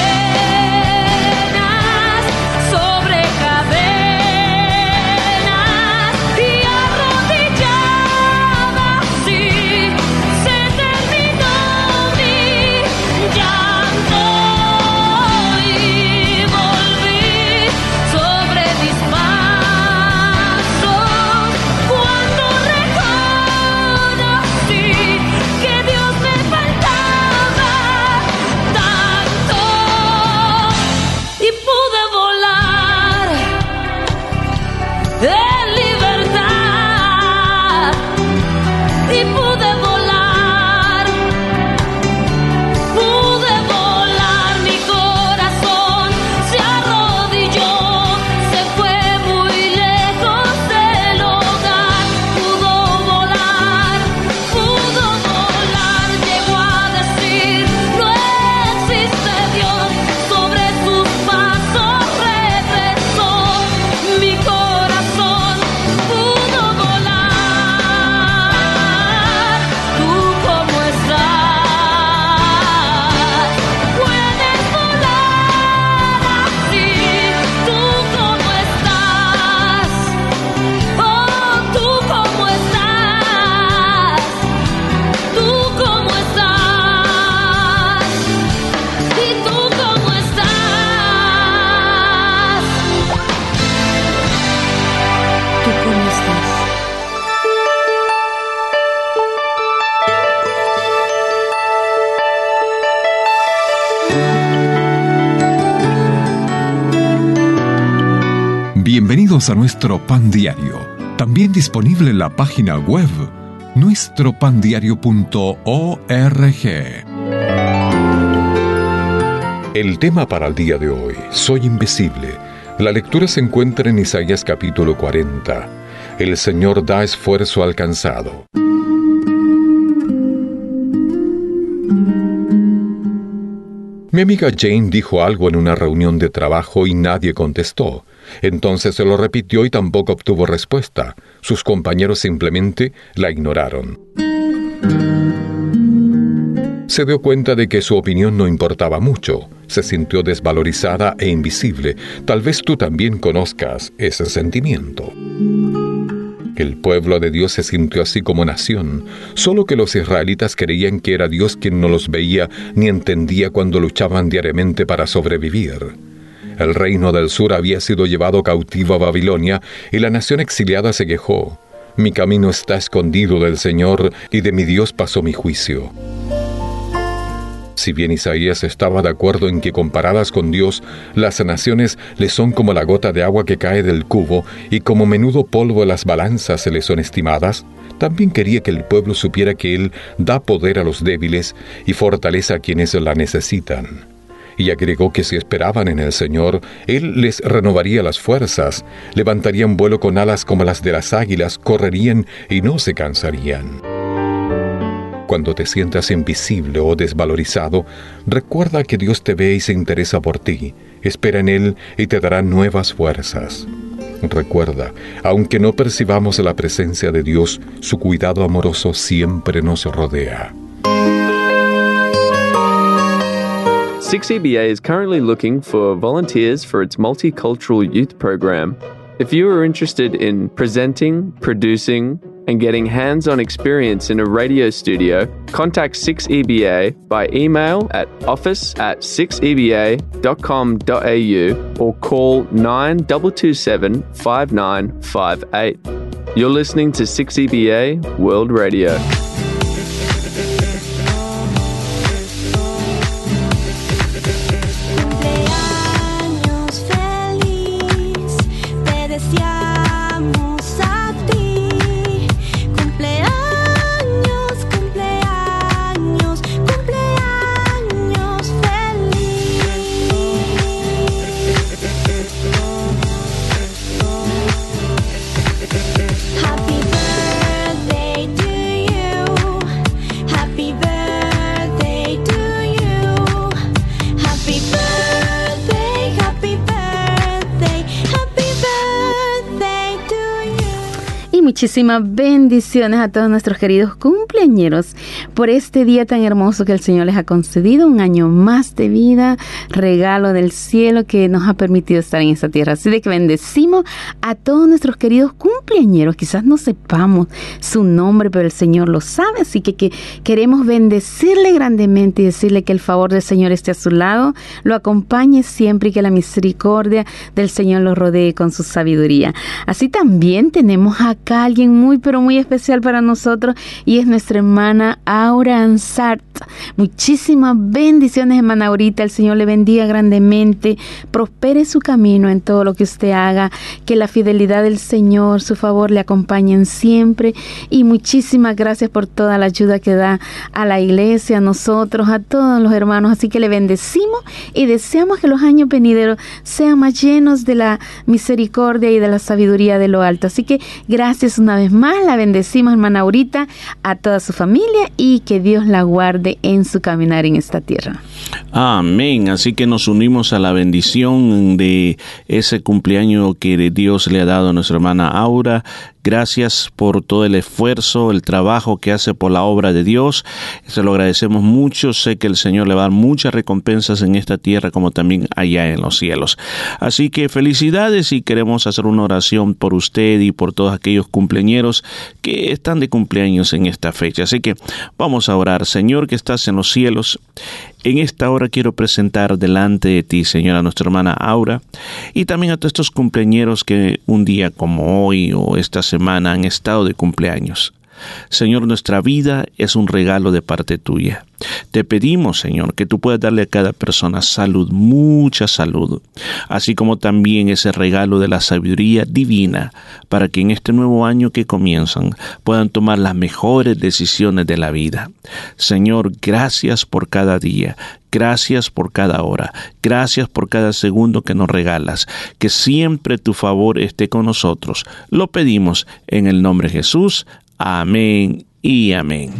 A nuestro pan diario, también disponible en la página web nuestropandiario.org. El tema para el día de hoy, Soy invisible. La lectura se encuentra en Isaías capítulo 40. El Señor da esfuerzo alcanzado. Mi amiga Jane dijo algo en una reunión de trabajo y nadie contestó. Entonces se lo repitió y tampoco obtuvo respuesta. Sus compañeros simplemente la ignoraron. Se dio cuenta de que su opinión no importaba mucho. Se sintió desvalorizada e invisible. Tal vez tú también conozcas ese sentimiento. El pueblo de Dios se sintió así como nación, solo que los israelitas creían que era Dios quien no los veía ni entendía cuando luchaban diariamente para sobrevivir. El reino del sur había sido llevado cautivo a Babilonia y la nación exiliada se quejó. Mi camino está escondido del Señor y de mi Dios pasó mi juicio. Si bien Isaías estaba de acuerdo en que comparadas con Dios, las naciones le son como la gota de agua que cae del cubo y como menudo polvo las balanzas se le son estimadas, también quería que el pueblo supiera que Él da poder a los débiles y fortaleza a quienes la necesitan. Y agregó que si esperaban en el Señor, Él les renovaría las fuerzas, levantarían vuelo con alas como las de las águilas, correrían y no se cansarían. Cuando te sientas invisible o desvalorizado, recuerda que Dios te ve y se interesa por ti. Espera en Él y te dará nuevas fuerzas. Recuerda, aunque no percibamos la presencia de Dios, su cuidado amoroso siempre nos rodea. 6EBA is currently looking for volunteers for its multicultural youth program. If you are interested in presenting, producing, and getting hands on experience in a radio studio, contact 6EBA by email at office at 6EBA.com.au or call 9227 5958. You're listening to 6EBA World Radio. Muchísimas bendiciones a todos nuestros queridos cumpleañeros por este día tan hermoso que el Señor les ha concedido, un año más de vida, regalo del cielo que nos ha permitido estar en esta tierra. Así de que bendecimos a todos nuestros queridos cumpleañeros. Quizás no sepamos su nombre, pero el Señor lo sabe, así que, que queremos bendecirle grandemente y decirle que el favor del Señor esté a su lado, lo acompañe siempre y que la misericordia del Señor lo rodee con su sabiduría. Así también tenemos acá alguien muy, pero muy especial para nosotros y es nuestra hermana Aura Ansart. Muchísimas bendiciones, hermana Aurita. El Señor le bendiga grandemente. Prospere su camino en todo lo que usted haga. Que la fidelidad del Señor, su favor le acompañen siempre. Y muchísimas gracias por toda la ayuda que da a la iglesia, a nosotros, a todos los hermanos. Así que le bendecimos y deseamos que los años venideros sean más llenos de la misericordia y de la sabiduría de lo alto. Así que gracias una vez más. La bendecimos, hermana Aurita, a toda su familia y que Dios la guarde en su caminar en esta tierra. Amén. Así que nos unimos a la bendición de ese cumpleaños que Dios le ha dado a nuestra hermana Aura. Gracias por todo el esfuerzo, el trabajo que hace por la obra de Dios. Se lo agradecemos mucho. Sé que el Señor le va a dar muchas recompensas en esta tierra como también allá en los cielos. Así que felicidades y queremos hacer una oración por usted y por todos aquellos cumpleañeros que están de cumpleaños en esta fecha. Así que vamos a orar. Señor que estás en los cielos, en esta hora quiero presentar delante de ti, Señor, a nuestra hermana Aura y también a todos estos cumpleañeros que un día como hoy o esta semana han estado de cumpleaños. Señor, nuestra vida es un regalo de parte tuya. Te pedimos, Señor, que tú puedas darle a cada persona salud, mucha salud, así como también ese regalo de la sabiduría divina, para que en este nuevo año que comienzan puedan tomar las mejores decisiones de la vida. Señor, gracias por cada día, Gracias por cada hora, gracias por cada segundo que nos regalas, que siempre tu favor esté con nosotros. Lo pedimos en el nombre de Jesús. Amén y amén.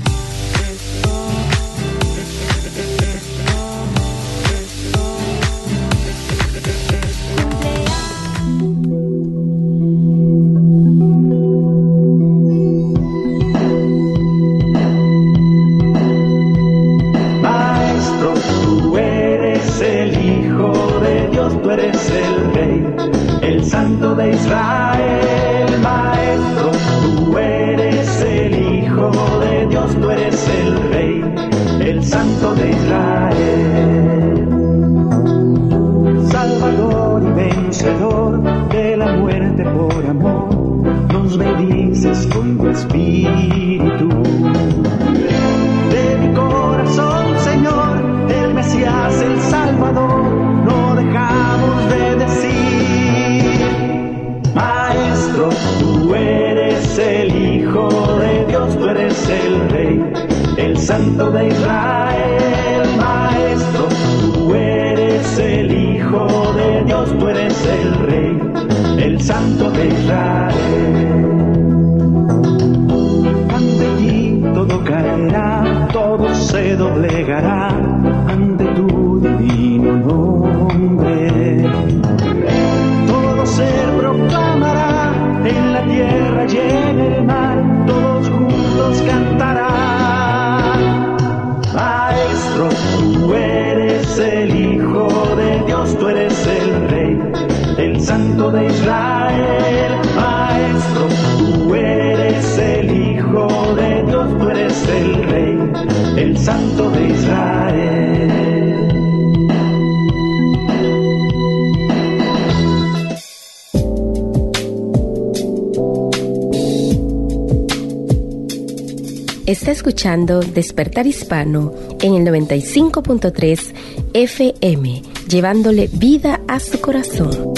Escuchando Despertar Hispano en el 95.3 FM, llevándole vida a su corazón.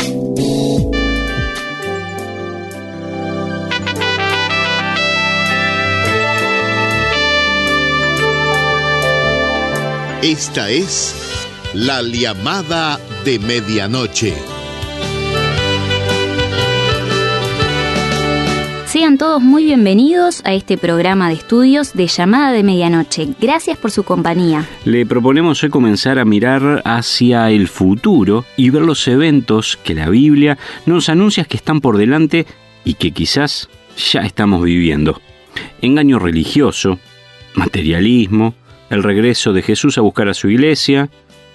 Esta es la llamada de medianoche. Sean todos muy bienvenidos a este programa de estudios de llamada de medianoche. Gracias por su compañía. Le proponemos hoy comenzar a mirar hacia el futuro y ver los eventos que la Biblia nos anuncia que están por delante y que quizás ya estamos viviendo. Engaño religioso, materialismo, el regreso de Jesús a buscar a su iglesia,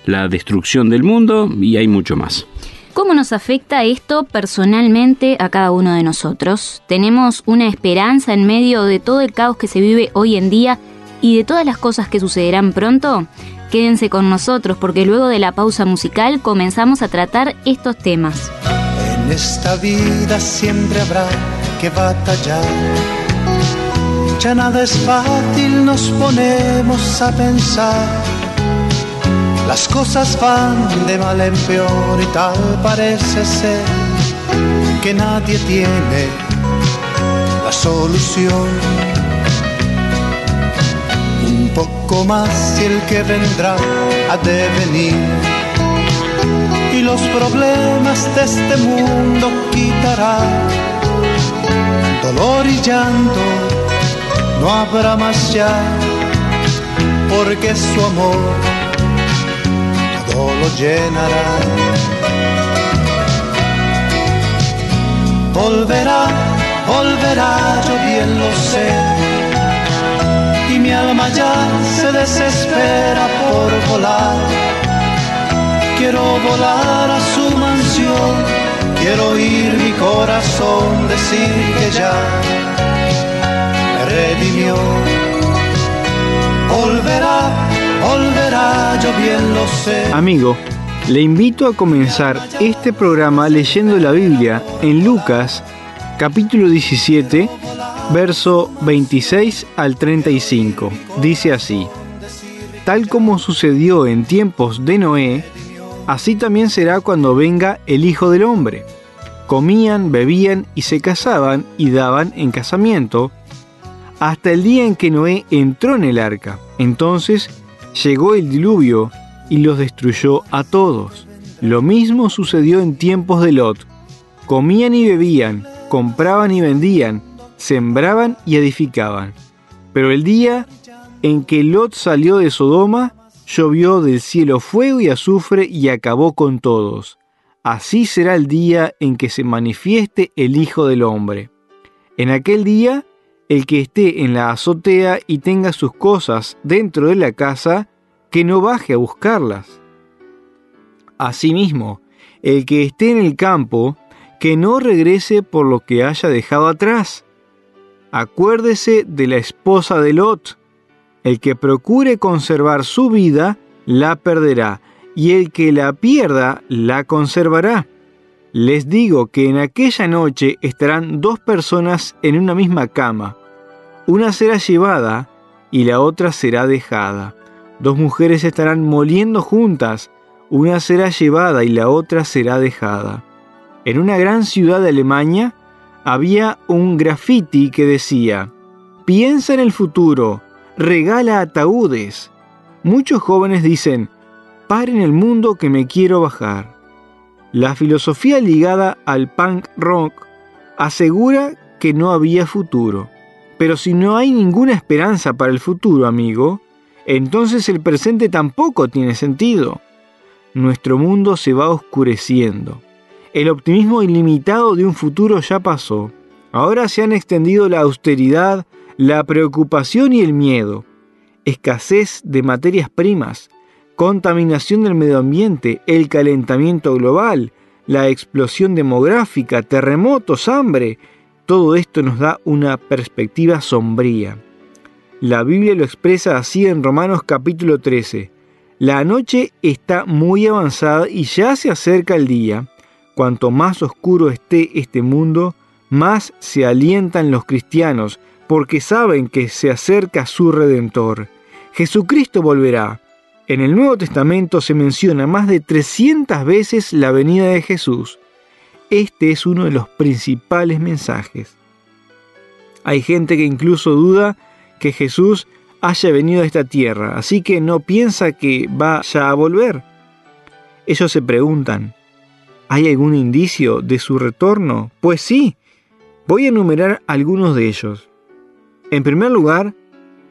la destrucción del mundo y hay mucho más. ¿Cómo nos afecta esto personalmente a cada uno de nosotros? ¿Tenemos una esperanza en medio de todo el caos que se vive hoy en día y de todas las cosas que sucederán pronto? Quédense con nosotros porque luego de la pausa musical comenzamos a tratar estos temas. En esta vida siempre habrá que batallar. Ya nada es fácil, nos ponemos a pensar. Las cosas van de mal en peor y tal parece ser que nadie tiene la solución. Un poco más y el que vendrá ha de venir y los problemas de este mundo quitará. Dolor y llanto no habrá más ya porque su amor todo lo llenará. Volverá, volverá, yo bien lo sé. Y mi alma ya se desespera por volar. Quiero volar a su mansión, quiero oír mi corazón decir que ya redimió. Volverá, Amigo, le invito a comenzar este programa leyendo la Biblia en Lucas capítulo 17, verso 26 al 35. Dice así, tal como sucedió en tiempos de Noé, así también será cuando venga el Hijo del Hombre. Comían, bebían y se casaban y daban en casamiento, hasta el día en que Noé entró en el arca. Entonces llegó el diluvio y los destruyó a todos. Lo mismo sucedió en tiempos de Lot. Comían y bebían, compraban y vendían, sembraban y edificaban. Pero el día en que Lot salió de Sodoma, llovió del cielo fuego y azufre y acabó con todos. Así será el día en que se manifieste el Hijo del Hombre. En aquel día, el que esté en la azotea y tenga sus cosas dentro de la casa, que no baje a buscarlas. Asimismo, el que esté en el campo, que no regrese por lo que haya dejado atrás. Acuérdese de la esposa de Lot. El que procure conservar su vida, la perderá, y el que la pierda, la conservará. Les digo que en aquella noche estarán dos personas en una misma cama. Una será llevada y la otra será dejada. Dos mujeres estarán moliendo juntas, una será llevada y la otra será dejada. En una gran ciudad de Alemania había un graffiti que decía, piensa en el futuro, regala ataúdes. Muchos jóvenes dicen, paren el mundo que me quiero bajar. La filosofía ligada al punk rock asegura que no había futuro. Pero si no hay ninguna esperanza para el futuro, amigo, entonces el presente tampoco tiene sentido. Nuestro mundo se va oscureciendo. El optimismo ilimitado de un futuro ya pasó. Ahora se han extendido la austeridad, la preocupación y el miedo. Escasez de materias primas, contaminación del medio ambiente, el calentamiento global, la explosión demográfica, terremotos, hambre, todo esto nos da una perspectiva sombría. La Biblia lo expresa así en Romanos capítulo 13. La noche está muy avanzada y ya se acerca el día. Cuanto más oscuro esté este mundo, más se alientan los cristianos, porque saben que se acerca su Redentor. Jesucristo volverá. En el Nuevo Testamento se menciona más de 300 veces la venida de Jesús. Este es uno de los principales mensajes. Hay gente que incluso duda que Jesús haya venido a esta tierra, así que no piensa que vaya a volver. Ellos se preguntan, ¿hay algún indicio de su retorno? Pues sí, voy a enumerar algunos de ellos. En primer lugar,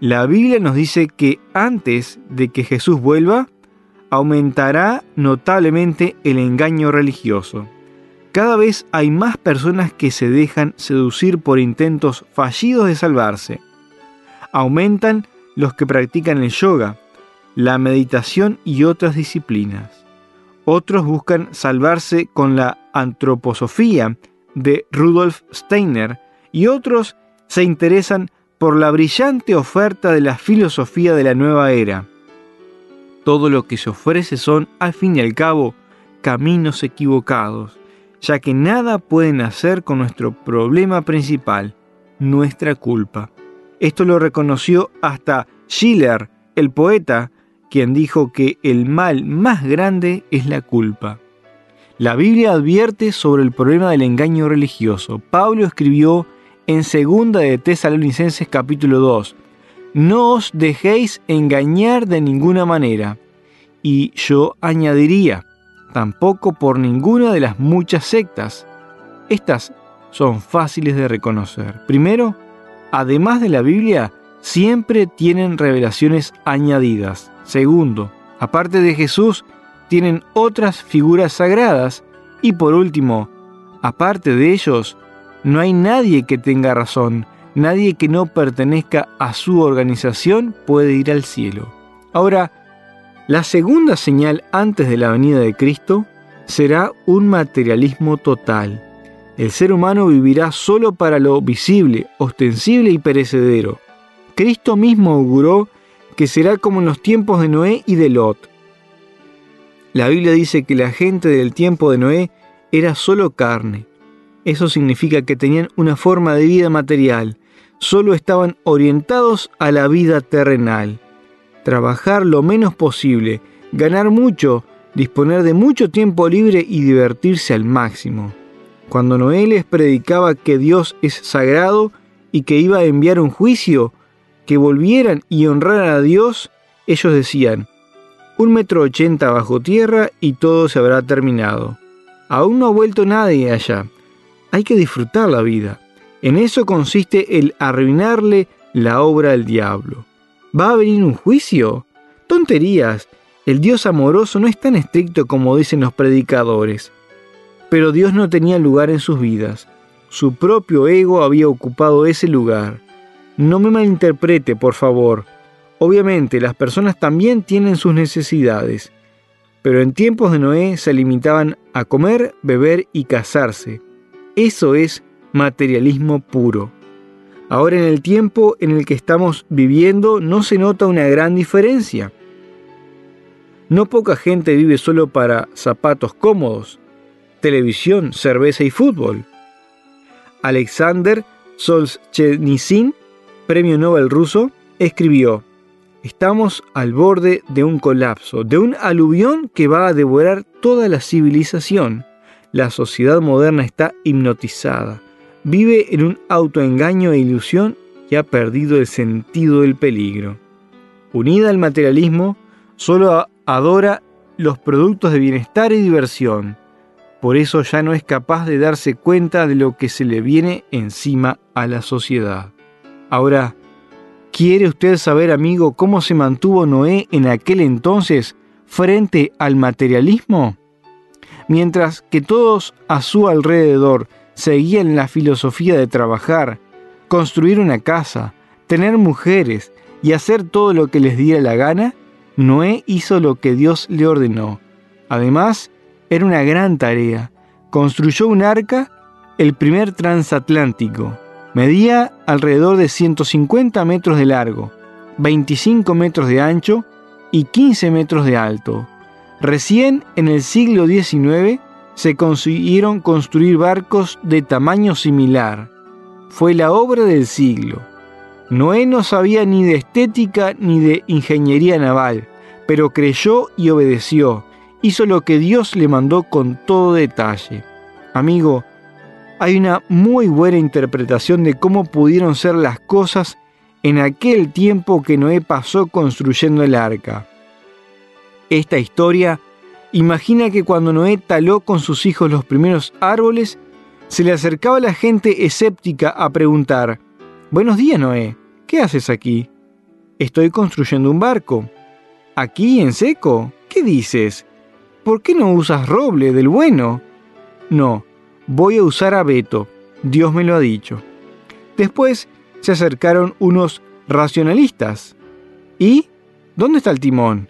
la Biblia nos dice que antes de que Jesús vuelva, aumentará notablemente el engaño religioso. Cada vez hay más personas que se dejan seducir por intentos fallidos de salvarse. Aumentan los que practican el yoga, la meditación y otras disciplinas. Otros buscan salvarse con la antroposofía de Rudolf Steiner y otros se interesan por la brillante oferta de la filosofía de la nueva era. Todo lo que se ofrece son, al fin y al cabo, caminos equivocados ya que nada pueden hacer con nuestro problema principal, nuestra culpa. Esto lo reconoció hasta Schiller, el poeta, quien dijo que el mal más grande es la culpa. La Biblia advierte sobre el problema del engaño religioso. Pablo escribió en 2 de Tesalonicenses capítulo 2, No os dejéis engañar de ninguna manera. Y yo añadiría, tampoco por ninguna de las muchas sectas. Estas son fáciles de reconocer. Primero, además de la Biblia, siempre tienen revelaciones añadidas. Segundo, aparte de Jesús, tienen otras figuras sagradas. Y por último, aparte de ellos, no hay nadie que tenga razón, nadie que no pertenezca a su organización puede ir al cielo. Ahora, la segunda señal antes de la venida de Cristo será un materialismo total. El ser humano vivirá solo para lo visible, ostensible y perecedero. Cristo mismo auguró que será como en los tiempos de Noé y de Lot. La Biblia dice que la gente del tiempo de Noé era solo carne. Eso significa que tenían una forma de vida material, solo estaban orientados a la vida terrenal trabajar lo menos posible, ganar mucho, disponer de mucho tiempo libre y divertirse al máximo. Cuando Noé les predicaba que Dios es sagrado y que iba a enviar un juicio, que volvieran y honraran a Dios, ellos decían, un metro ochenta bajo tierra y todo se habrá terminado. Aún no ha vuelto nadie allá. Hay que disfrutar la vida. En eso consiste el arruinarle la obra al diablo. ¿Va a venir un juicio? Tonterías. El Dios amoroso no es tan estricto como dicen los predicadores. Pero Dios no tenía lugar en sus vidas. Su propio ego había ocupado ese lugar. No me malinterprete, por favor. Obviamente, las personas también tienen sus necesidades. Pero en tiempos de Noé se limitaban a comer, beber y casarse. Eso es materialismo puro. Ahora en el tiempo en el que estamos viviendo no se nota una gran diferencia. No poca gente vive solo para zapatos cómodos, televisión, cerveza y fútbol. Alexander Solzhenitsyn premio Nobel ruso, escribió, Estamos al borde de un colapso, de un aluvión que va a devorar toda la civilización. La sociedad moderna está hipnotizada, vive en un autoengaño e ilusión y ha perdido el sentido del peligro. Unida al materialismo, solo adora los productos de bienestar y diversión. Por eso ya no es capaz de darse cuenta de lo que se le viene encima a la sociedad. Ahora, ¿quiere usted saber, amigo, cómo se mantuvo Noé en aquel entonces frente al materialismo? Mientras que todos a su alrededor seguían la filosofía de trabajar, construir una casa, tener mujeres y hacer todo lo que les diera la gana, Noé hizo lo que Dios le ordenó. Además, era una gran tarea. Construyó un arca, el primer transatlántico. Medía alrededor de 150 metros de largo, 25 metros de ancho y 15 metros de alto. Recién en el siglo XIX se consiguieron construir barcos de tamaño similar. Fue la obra del siglo. Noé no sabía ni de estética ni de ingeniería naval, pero creyó y obedeció. Hizo lo que Dios le mandó con todo detalle. Amigo, hay una muy buena interpretación de cómo pudieron ser las cosas en aquel tiempo que Noé pasó construyendo el arca. Esta historia imagina que cuando Noé taló con sus hijos los primeros árboles, se le acercaba la gente escéptica a preguntar, Buenos días Noé, ¿qué haces aquí? Estoy construyendo un barco. ¿Aquí en seco? ¿Qué dices? ¿Por qué no usas roble del bueno? No, voy a usar abeto, Dios me lo ha dicho. Después se acercaron unos racionalistas. ¿Y? ¿Dónde está el timón?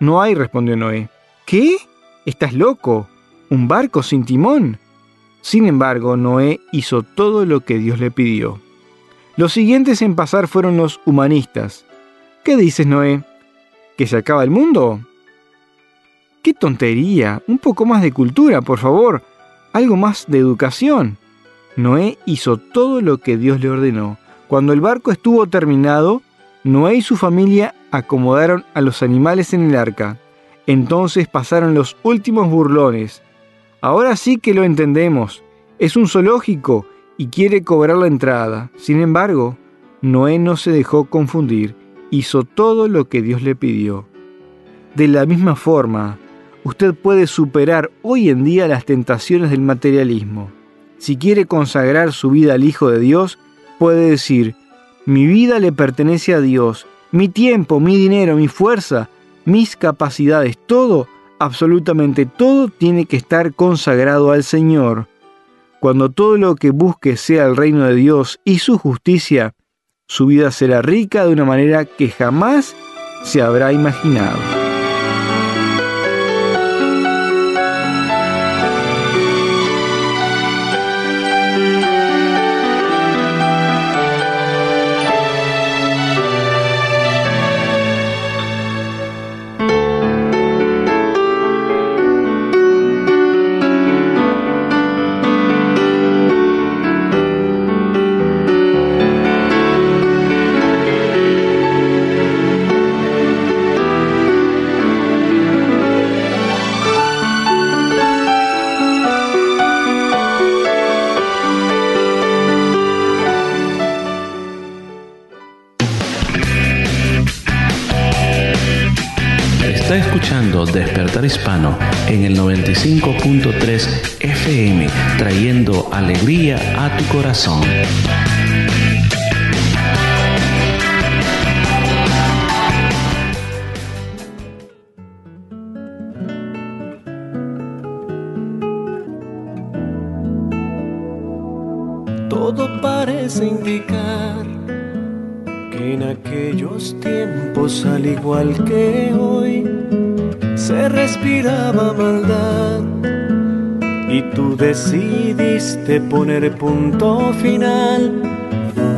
No hay, respondió Noé. ¿Qué? ¿Estás loco? ¿Un barco sin timón? Sin embargo, Noé hizo todo lo que Dios le pidió. Los siguientes en pasar fueron los humanistas. ¿Qué dices, Noé? ¿Que se acaba el mundo? ¡Qué tontería! Un poco más de cultura, por favor. Algo más de educación. Noé hizo todo lo que Dios le ordenó. Cuando el barco estuvo terminado, Noé y su familia acomodaron a los animales en el arca. Entonces pasaron los últimos burlones. Ahora sí que lo entendemos. Es un zoológico y quiere cobrar la entrada. Sin embargo, Noé no se dejó confundir, hizo todo lo que Dios le pidió. De la misma forma, usted puede superar hoy en día las tentaciones del materialismo. Si quiere consagrar su vida al Hijo de Dios, puede decir, mi vida le pertenece a Dios, mi tiempo, mi dinero, mi fuerza, mis capacidades, todo, absolutamente todo tiene que estar consagrado al Señor. Cuando todo lo que busque sea el reino de Dios y su justicia, su vida será rica de una manera que jamás se habrá imaginado. Hispano en el 95.3 FM, trayendo alegría a tu corazón. Todo parece indicar que en aquellos tiempos, al igual que punto final,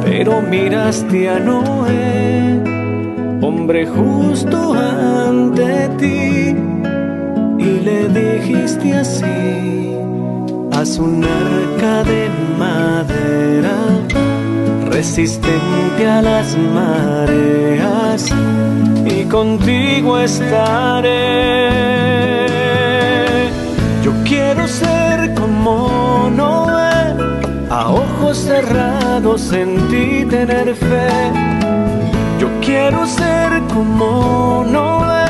pero miraste a Noé, hombre justo ante ti, y le dijiste así, haz un arca de madera resistente a las mareas, y contigo estaré. Cerrados en ti tener fe. Yo quiero ser como Noé,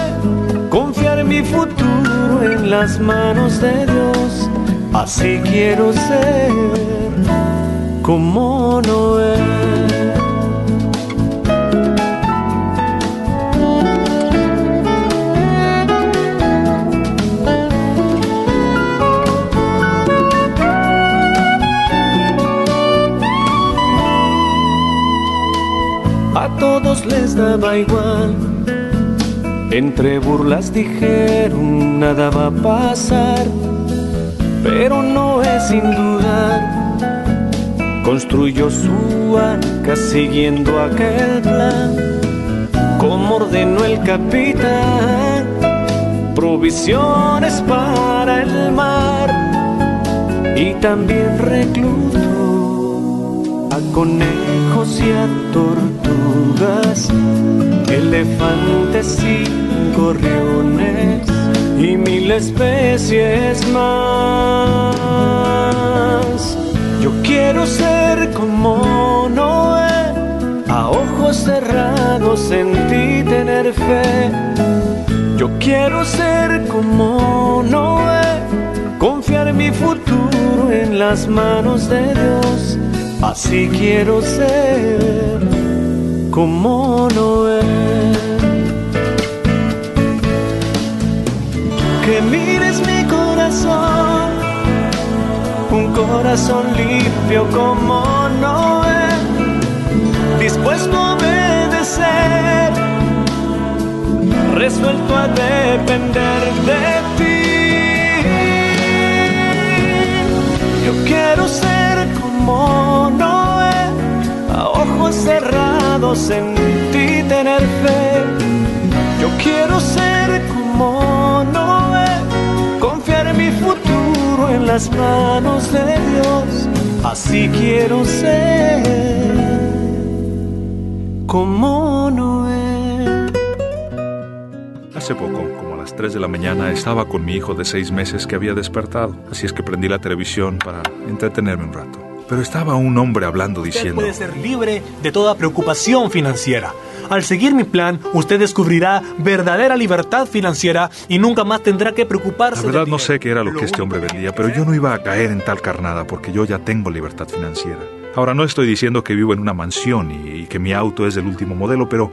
confiar mi futuro en las manos de Dios. Así quiero ser como Noé. Daba igual. Entre burlas dijeron nada va a pasar, pero no es sin dudar. Construyó su arca siguiendo aquel plan, como ordenó el capitán. Provisiones para el mar y también reclutó a conejos y a tortugas, elefantes y gorriones y mil especies más. Yo quiero ser como Noé, a ojos cerrados en ti tener fe. Yo quiero ser como Noé, confiar mi futuro en las manos de Dios. Así quiero ser como Noé. Que mires mi corazón, un corazón limpio como Noé, dispuesto a obedecer, resuelto a depender de ti. Yo quiero ser como Noé, ojos cerrados en ti tener fe. Yo quiero ser como Noé, confiar mi futuro en las manos de Dios. Así quiero ser como Noé. Hace poco, como a las 3 de la mañana, estaba con mi hijo de 6 meses que había despertado, así es que prendí la televisión para entretenerme un rato. Pero estaba un hombre hablando Usted diciendo... puede ser libre de toda preocupación financiera. Al seguir mi plan, usted descubrirá verdadera libertad financiera y nunca más tendrá que preocuparse. La verdad no sé qué era lo que este hombre vendía, pero yo no iba a caer en tal carnada porque yo ya tengo libertad financiera. Ahora no estoy diciendo que vivo en una mansión y, y que mi auto es del último modelo, pero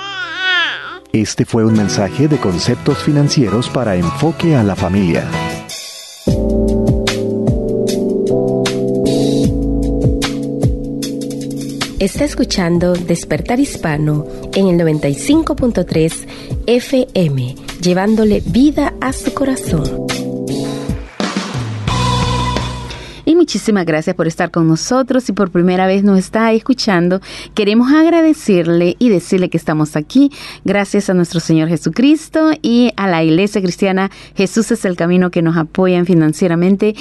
Este fue un mensaje de conceptos financieros para enfoque a la familia. Está escuchando Despertar Hispano en el 95.3 FM, llevándole vida a su corazón. Muchísimas gracias por estar con nosotros. Si por primera vez nos está escuchando, queremos agradecerle y decirle que estamos aquí gracias a nuestro Señor Jesucristo y a la Iglesia Cristiana. Jesús es el camino que nos apoyan financieramente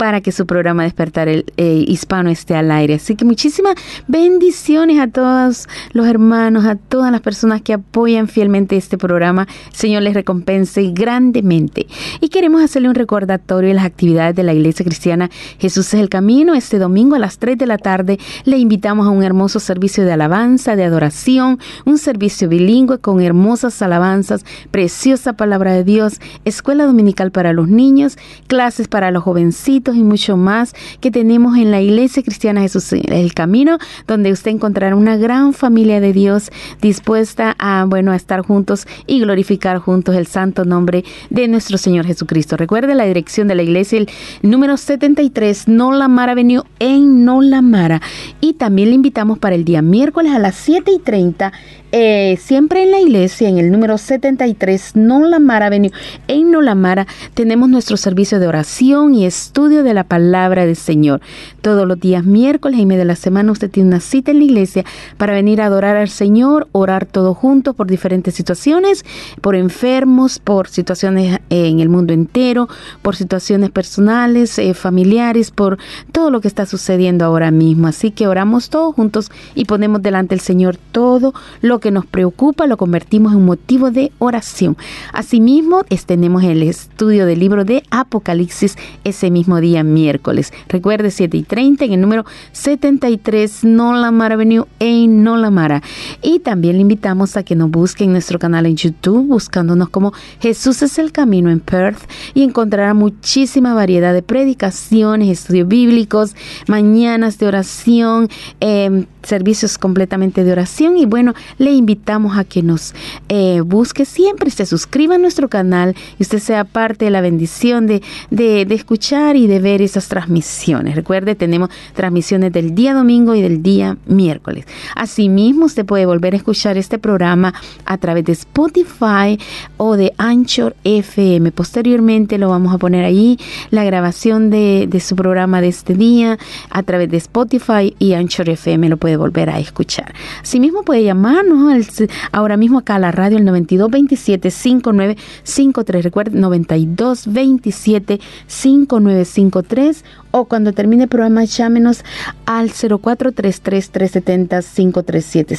para que su programa Despertar el eh, Hispano esté al aire. Así que muchísimas bendiciones a todos los hermanos, a todas las personas que apoyan fielmente este programa. Señor les recompense grandemente. Y queremos hacerle un recordatorio de las actividades de la Iglesia Cristiana Jesús es el Camino. Este domingo a las 3 de la tarde le invitamos a un hermoso servicio de alabanza, de adoración, un servicio bilingüe con hermosas alabanzas, preciosa palabra de Dios, escuela dominical para los niños, clases para los jovencitos y mucho más que tenemos en la Iglesia Cristiana Jesús el Camino, donde usted encontrará una gran familia de Dios dispuesta a, bueno, a estar juntos y glorificar juntos el santo nombre de nuestro Señor Jesucristo. Recuerde la dirección de la iglesia, el número 73, Nolamara Avenue en Nolamara. Y también le invitamos para el día miércoles a las 7 y 30 eh, siempre en la iglesia, en el número 73, Nolamara Avenue, en Nolamara, tenemos nuestro servicio de oración y estudio de la palabra del Señor. Todos los días miércoles y media de la semana usted tiene una cita en la iglesia para venir a adorar al Señor, orar todos juntos por diferentes situaciones, por enfermos, por situaciones en el mundo entero, por situaciones personales, eh, familiares, por todo lo que está sucediendo ahora mismo. Así que oramos todos juntos y ponemos delante del Señor todo lo que nos preocupa, lo convertimos en motivo de oración. Asimismo, tenemos el estudio del libro de Apocalipsis ese mismo día miércoles. Recuerde 7 y 30 en el número 73 Nolamara Avenue en Nolamara. Y también le invitamos a que nos busque en nuestro canal en YouTube buscándonos como Jesús es el camino en Perth y encontrará muchísima variedad de predicaciones, estudios bíblicos, mañanas de oración, eh, servicios completamente de oración y bueno, le invitamos a que nos eh, busque siempre, se suscriba a nuestro canal y usted sea parte de la bendición de, de, escuchar y de ver esas transmisiones. Recuerde, tenemos transmisiones del día domingo y del día miércoles. Asimismo, usted puede volver a escuchar este programa a través de Spotify o de Anchor FM. Posteriormente lo vamos a poner ahí, la grabación de, de su programa de este día a través de Spotify y Anchor FM. Lo puede volver a escuchar. Asimismo, puede llamarnos al, ahora mismo acá a la radio el 9227 5953. Recuerde, 9227 5953 o cuando termine el programa llámenos al 0433-370-537.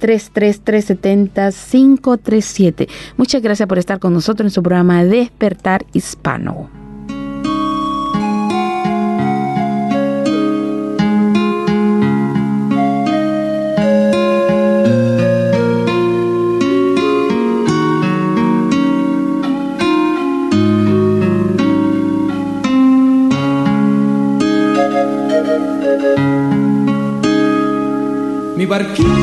0433-370-537. Muchas gracias por estar con nosotros en su programa Despertar Hispano. Mi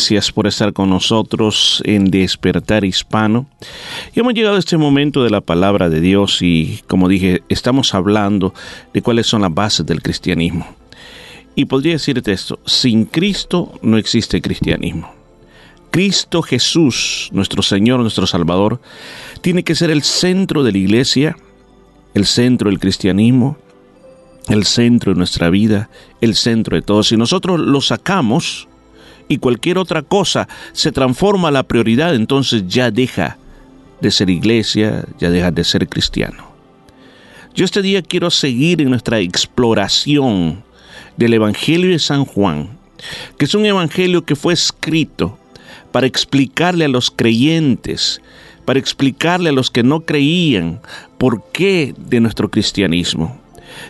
gracias por estar con nosotros en Despertar Hispano. Y hemos llegado a este momento de la palabra de Dios y como dije, estamos hablando de cuáles son las bases del cristianismo. Y podría decirte esto, sin Cristo no existe cristianismo. Cristo Jesús, nuestro Señor, nuestro Salvador, tiene que ser el centro de la iglesia, el centro del cristianismo, el centro de nuestra vida, el centro de todo. Si nosotros lo sacamos, y cualquier otra cosa se transforma la prioridad, entonces ya deja de ser iglesia, ya deja de ser cristiano. Yo este día quiero seguir en nuestra exploración del Evangelio de San Juan, que es un evangelio que fue escrito para explicarle a los creyentes, para explicarle a los que no creían por qué de nuestro cristianismo.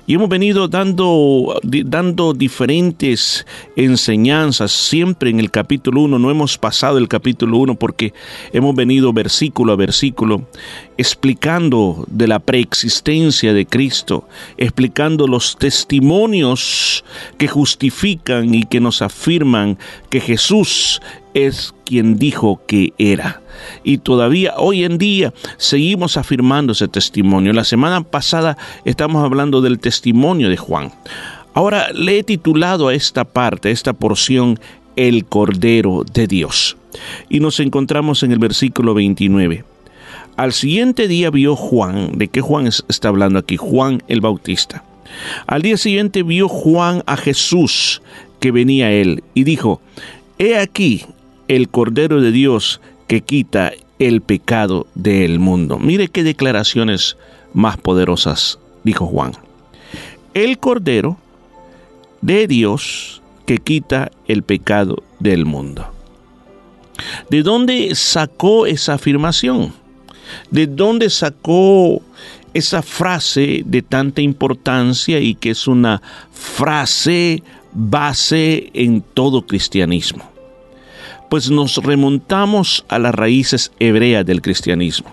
Y hemos venido dando, dando diferentes enseñanzas siempre en el capítulo 1. No hemos pasado el capítulo 1 porque hemos venido versículo a versículo explicando de la preexistencia de Cristo, explicando los testimonios que justifican y que nos afirman que Jesús es quien dijo que era. Y todavía hoy en día seguimos afirmando ese testimonio. La semana pasada estamos hablando del testimonio de Juan. Ahora le he titulado a esta parte, a esta porción, El Cordero de Dios. Y nos encontramos en el versículo 29. Al siguiente día vio Juan, ¿de qué Juan está hablando aquí? Juan el Bautista. Al día siguiente vio Juan a Jesús que venía a él y dijo, He aquí el Cordero de Dios que quita el pecado del mundo. Mire qué declaraciones más poderosas dijo Juan. El Cordero de Dios que quita el pecado del mundo. ¿De dónde sacó esa afirmación? ¿De dónde sacó esa frase de tanta importancia y que es una frase base en todo cristianismo? Pues nos remontamos a las raíces hebreas del cristianismo.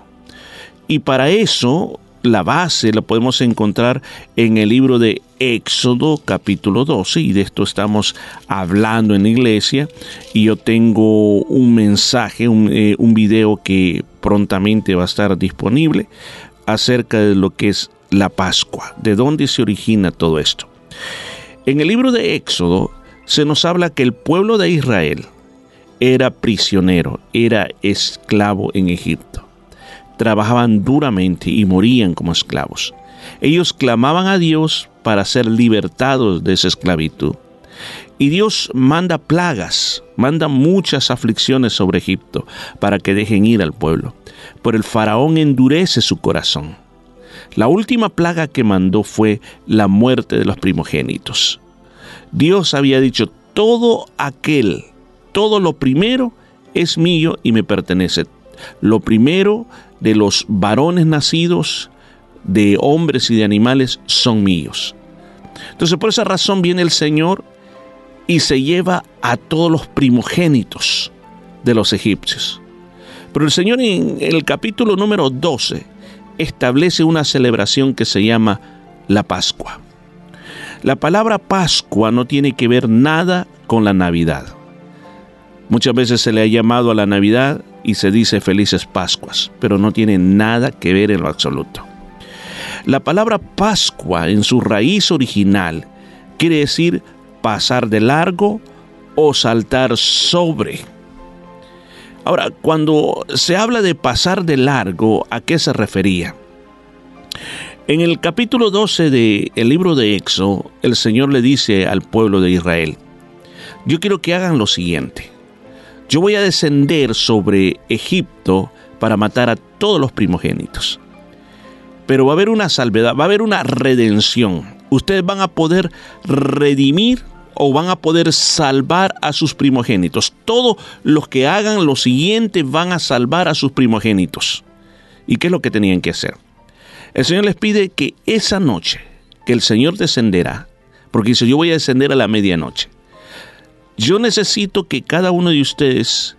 Y para eso la base la podemos encontrar en el libro de Éxodo capítulo 12 y de esto estamos hablando en la iglesia y yo tengo un mensaje, un, eh, un video que prontamente va a estar disponible acerca de lo que es la Pascua, de dónde se origina todo esto. En el libro de Éxodo se nos habla que el pueblo de Israel era prisionero, era esclavo en Egipto trabajaban duramente y morían como esclavos. Ellos clamaban a Dios para ser libertados de esa esclavitud. Y Dios manda plagas, manda muchas aflicciones sobre Egipto para que dejen ir al pueblo. Pero el faraón endurece su corazón. La última plaga que mandó fue la muerte de los primogénitos. Dios había dicho, todo aquel, todo lo primero es mío y me pertenece. Lo primero de los varones nacidos de hombres y de animales son míos. Entonces por esa razón viene el Señor y se lleva a todos los primogénitos de los egipcios. Pero el Señor en el capítulo número 12 establece una celebración que se llama la Pascua. La palabra Pascua no tiene que ver nada con la Navidad. Muchas veces se le ha llamado a la Navidad y se dice felices Pascuas, pero no tiene nada que ver en lo absoluto. La palabra Pascua en su raíz original quiere decir pasar de largo o saltar sobre. Ahora, cuando se habla de pasar de largo, ¿a qué se refería? En el capítulo 12 del libro de Éxodo, el Señor le dice al pueblo de Israel, yo quiero que hagan lo siguiente yo voy a descender sobre Egipto para matar a todos los primogénitos. Pero va a haber una salvedad, va a haber una redención. Ustedes van a poder redimir o van a poder salvar a sus primogénitos. Todos los que hagan lo siguiente van a salvar a sus primogénitos. ¿Y qué es lo que tenían que hacer? El Señor les pide que esa noche, que el Señor descenderá, porque dice, yo voy a descender a la medianoche. Yo necesito que cada uno de ustedes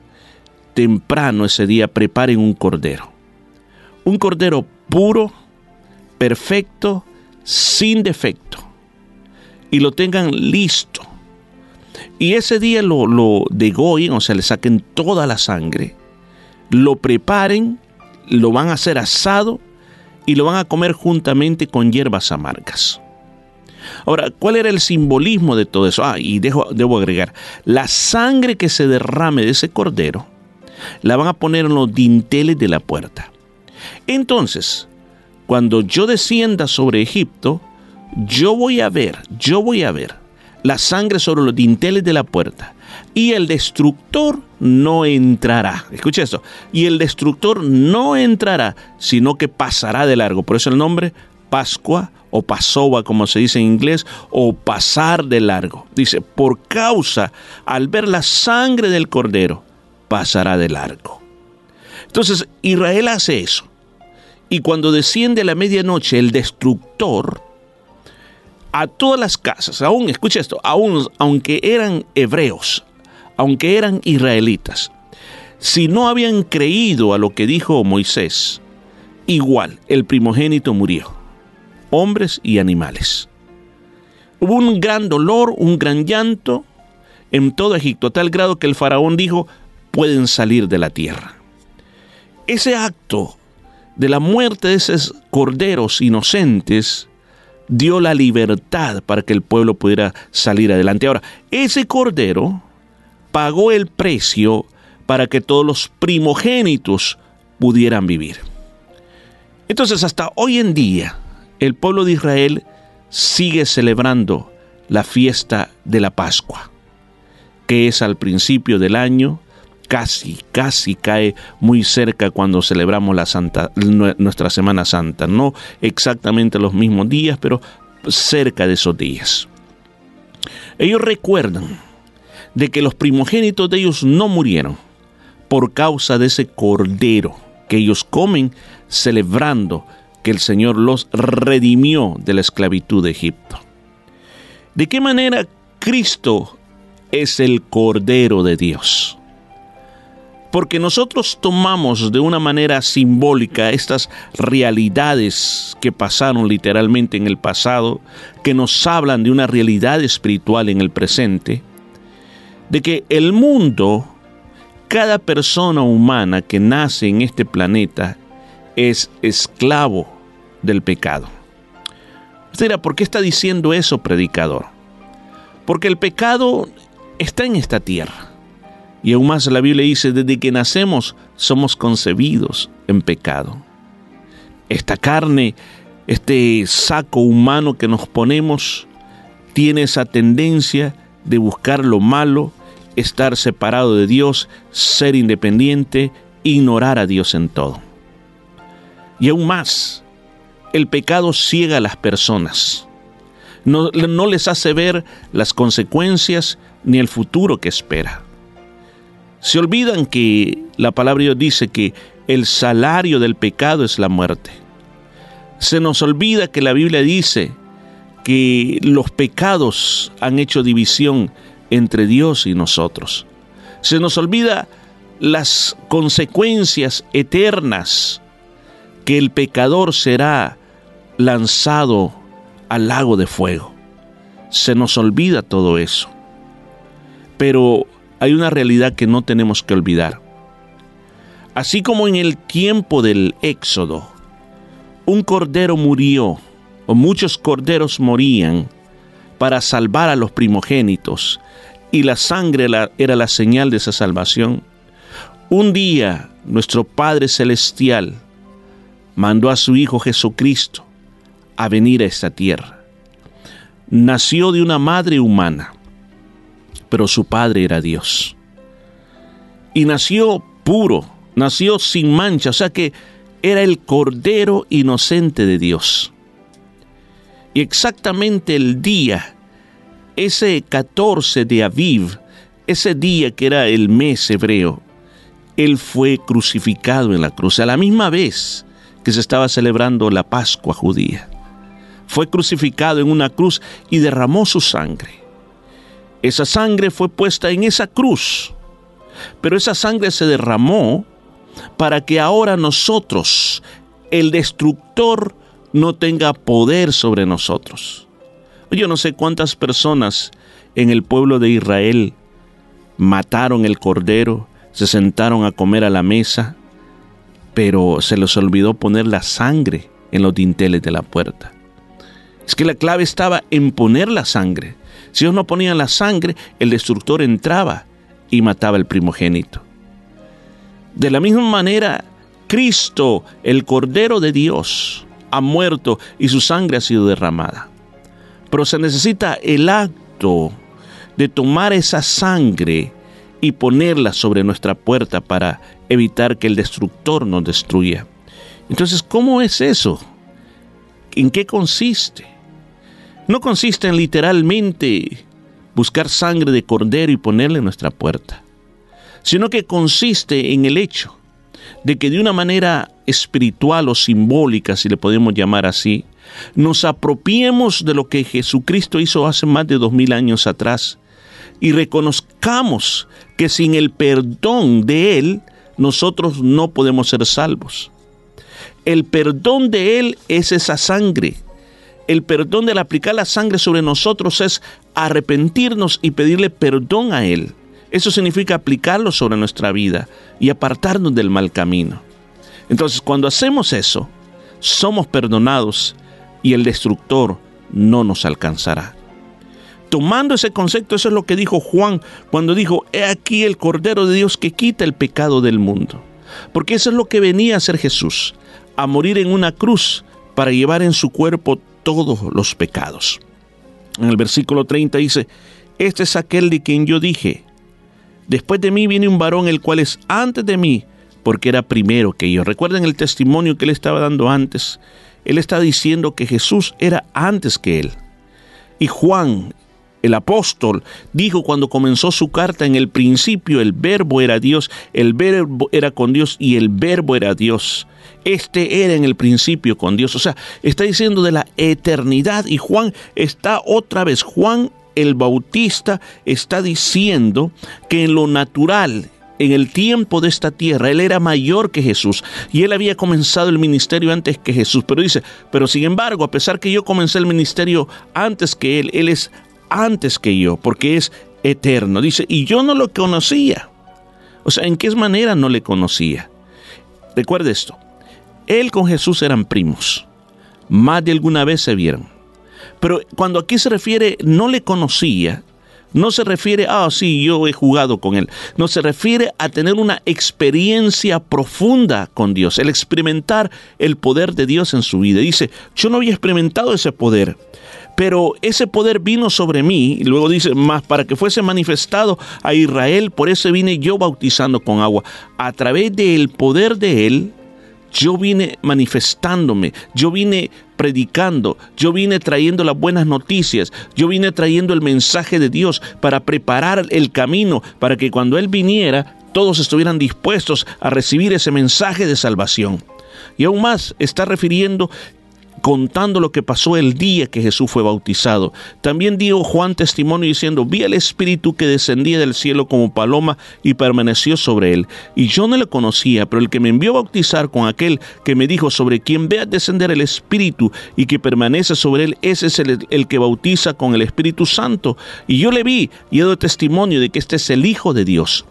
temprano ese día preparen un cordero. Un cordero puro, perfecto, sin defecto. Y lo tengan listo. Y ese día lo, lo o sea, le saquen toda la sangre. Lo preparen, lo van a hacer asado y lo van a comer juntamente con hierbas amargas. Ahora, ¿cuál era el simbolismo de todo eso? Ah, y debo agregar, la sangre que se derrame de ese cordero, la van a poner en los dinteles de la puerta. Entonces, cuando yo descienda sobre Egipto, yo voy a ver, yo voy a ver la sangre sobre los dinteles de la puerta. Y el destructor no entrará. Escucha esto. Y el destructor no entrará, sino que pasará de largo. Por eso el nombre Pascua o Pasova, como se dice en inglés, o pasar de largo. Dice, por causa, al ver la sangre del cordero, pasará de largo. Entonces, Israel hace eso. Y cuando desciende a la medianoche el destructor, a todas las casas, aún, escucha esto, aún, aunque eran hebreos, aunque eran israelitas, si no habían creído a lo que dijo Moisés, igual el primogénito murió hombres y animales. Hubo un gran dolor, un gran llanto en todo Egipto, a tal grado que el faraón dijo, pueden salir de la tierra. Ese acto de la muerte de esos corderos inocentes dio la libertad para que el pueblo pudiera salir adelante. Ahora, ese cordero pagó el precio para que todos los primogénitos pudieran vivir. Entonces hasta hoy en día el pueblo de Israel sigue celebrando la fiesta de la Pascua, que es al principio del año, casi, casi cae muy cerca cuando celebramos la Santa, nuestra Semana Santa. No exactamente los mismos días, pero cerca de esos días. Ellos recuerdan de que los primogénitos de ellos no murieron por causa de ese cordero que ellos comen celebrando que el Señor los redimió de la esclavitud de Egipto. ¿De qué manera Cristo es el Cordero de Dios? porque nosotros tomamos de una manera simbólica estas realidades que pasaron literalmente en el pasado, que nos hablan de una realidad espiritual en el presente, de que el mundo, cada persona humana que nace en este planeta, es esclavo del pecado. Usted ¿por qué está diciendo eso, predicador? Porque el pecado está en esta tierra y aún más la Biblia dice, desde que nacemos somos concebidos en pecado. Esta carne, este saco humano que nos ponemos, tiene esa tendencia de buscar lo malo, estar separado de Dios, ser independiente, ignorar a Dios en todo. Y aún más, el pecado ciega a las personas. No, les hace ver las consecuencias ni el futuro que espera. Se olvidan que la palabra Dios dice que el salario del pecado es la muerte. Se nos olvida que la Biblia dice que los pecados han hecho división entre Dios y nosotros. Se nos olvida las consecuencias eternas que el pecador será lanzado al lago de fuego. Se nos olvida todo eso. Pero hay una realidad que no tenemos que olvidar. Así como en el tiempo del Éxodo, un cordero murió, o muchos corderos morían, para salvar a los primogénitos, y la sangre era la señal de esa salvación, un día nuestro Padre Celestial mandó a su Hijo Jesucristo a venir a esta tierra. Nació de una madre humana pero su padre era Dios. Y nació puro, nació sin mancha, o sea que era el Cordero inocente de Dios. Y exactamente el día, ese 14 de Aviv, ese día que era el mes hebreo, él fue crucificado en la cruz, a la misma vez que se estaba celebrando la Pascua judía. Fue crucificado en una cruz y derramó su sangre. Esa sangre fue puesta en esa cruz, pero esa sangre se derramó para que ahora nosotros, el destructor, no tenga poder sobre nosotros. Yo no sé cuántas personas en el pueblo de Israel mataron el cordero, se sentaron a comer a la mesa, pero se les olvidó poner la sangre en los dinteles de la puerta. Es que la clave estaba en poner la sangre. Si ellos no ponían la sangre, el destructor entraba y mataba al primogénito. De la misma manera, Cristo, el Cordero de Dios, ha muerto y su sangre ha sido derramada. Pero se necesita el acto de tomar esa sangre y ponerla sobre nuestra puerta para evitar que el destructor nos destruya. Entonces, ¿cómo es eso? ¿En qué consiste? no consiste en literalmente buscar sangre de cordero y ponerle en nuestra puerta, sino que consiste en el hecho de que de una manera espiritual o simbólica, si le podemos llamar así, nos apropiemos de lo que Jesucristo hizo hace más de dos mil años atrás y reconozcamos que sin el perdón de Él nosotros no podemos ser salvos. El perdón de Él es esa sangre el perdón del aplicar la sangre sobre nosotros es arrepentirnos y pedirle perdón a Él. Eso significa aplicarlo sobre nuestra vida y apartarnos del mal camino. Entonces, cuando hacemos eso, somos perdonados y el destructor no nos alcanzará. Tomando ese concepto, eso es lo que dijo Juan cuando dijo, he aquí el Cordero de Dios que quita el pecado del mundo. Porque eso es lo que venía a hacer Jesús, a morir en una cruz para llevar en su cuerpo todos los pecados. En el versículo 30 dice, este es aquel de quien yo dije, después de mí viene un varón el cual es antes de mí, porque era primero que yo. Recuerden el testimonio que él estaba dando antes. Él está diciendo que Jesús era antes que él. Y Juan, el apóstol, dijo cuando comenzó su carta, en el principio el verbo era Dios, el verbo era con Dios y el verbo era Dios. Este era en el principio con Dios. O sea, está diciendo de la eternidad y Juan está otra vez, Juan el Bautista está diciendo que en lo natural, en el tiempo de esta tierra, él era mayor que Jesús y él había comenzado el ministerio antes que Jesús. Pero dice, pero sin embargo, a pesar que yo comencé el ministerio antes que él, él es antes que yo, porque es eterno. Dice, y yo no lo conocía. O sea, ¿en qué manera no le conocía? Recuerde esto, él con Jesús eran primos, más de alguna vez se vieron. Pero cuando aquí se refiere no le conocía, no se refiere, ah, sí, yo he jugado con Él. No se refiere a tener una experiencia profunda con Dios, el experimentar el poder de Dios en su vida. Dice, yo no había experimentado ese poder, pero ese poder vino sobre mí, y luego dice, más para que fuese manifestado a Israel, por eso vine yo bautizando con agua. A través del poder de Él, yo vine manifestándome, yo vine predicando, yo vine trayendo las buenas noticias, yo vine trayendo el mensaje de Dios para preparar el camino para que cuando Él viniera todos estuvieran dispuestos a recibir ese mensaje de salvación. Y aún más está refiriendo contando lo que pasó el día que Jesús fue bautizado. También dio Juan testimonio diciendo, vi al Espíritu que descendía del cielo como paloma y permaneció sobre él. Y yo no le conocía, pero el que me envió a bautizar con aquel que me dijo sobre quien vea descender el Espíritu y que permanece sobre él, ese es el, el que bautiza con el Espíritu Santo. Y yo le vi y he dado testimonio de que este es el Hijo de Dios.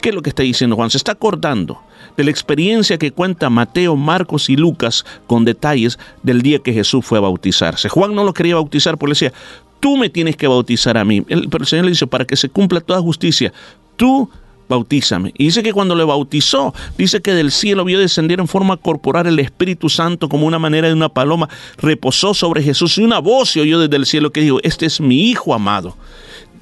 ¿Qué es lo que está diciendo Juan? Se está acordando de la experiencia que cuenta Mateo, Marcos y Lucas con detalles del día que Jesús fue a bautizarse. Juan no lo quería bautizar porque le decía, tú me tienes que bautizar a mí. pero el Señor le dice, para que se cumpla toda justicia, tú bautízame. Y dice que cuando le bautizó, dice que del cielo vio descender en forma corporal el Espíritu Santo como una manera de una paloma, reposó sobre Jesús y una voz se oyó desde el cielo que dijo, este es mi Hijo amado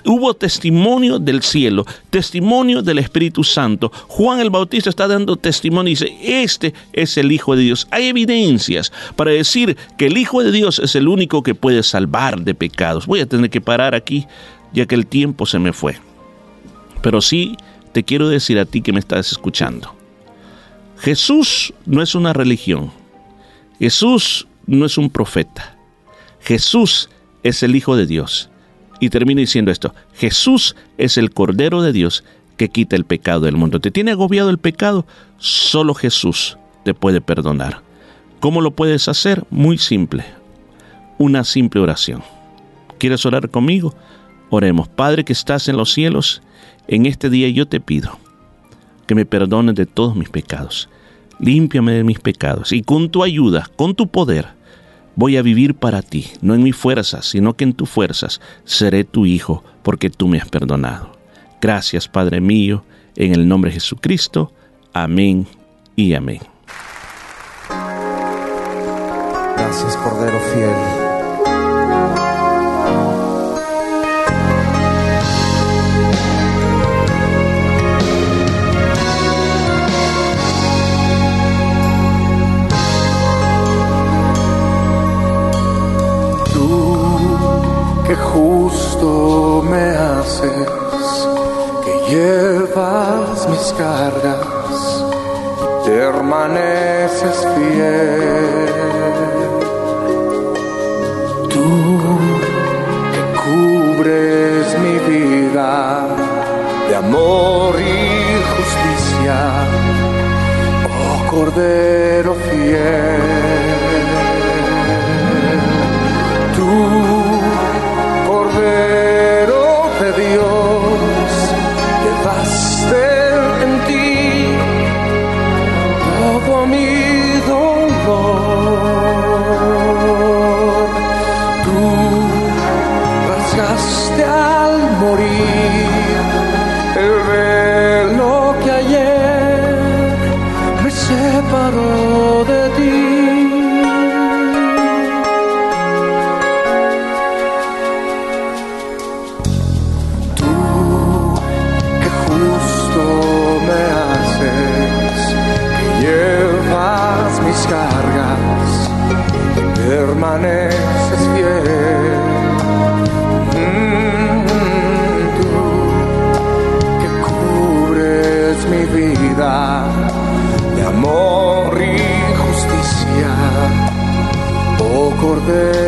hubo testimonio del cielo, testimonio del Espíritu Santo. Juan el Bautista está dando testimonio y dice, este es el Hijo de Dios. Hay evidencias para decir que el Hijo de Dios es el único que puede salvar de pecados. Voy a tener que parar aquí ya que el tiempo se me fue. Pero sí te quiero decir a ti que me estás escuchando. Jesús no es una religión. Jesús no es un profeta. Jesús es el Hijo de Dios. Y termina diciendo esto, Jesús es el Cordero de Dios que quita el pecado del mundo. ¿Te tiene agobiado el pecado? Solo Jesús te puede perdonar. ¿Cómo lo puedes hacer? Muy simple. Una simple oración. ¿Quieres orar conmigo? Oremos. Padre que estás en los cielos, en este día yo te pido que me perdones de todos mis pecados. Límpiame de mis pecados y con tu ayuda, con tu poder, voy a vivir para ti, no en mis fuerzas, sino que en tus fuerzas seré tu hijo, porque tú me has perdonado. Gracias, Padre mío, en el nombre de Jesucristo. Amén y amén. Gracias, Cordero Fiel. Llevas mis cargas permaneces fiel. Tú cubres mi vida de amor y justicia, oh Cordero fiel. Tú گربه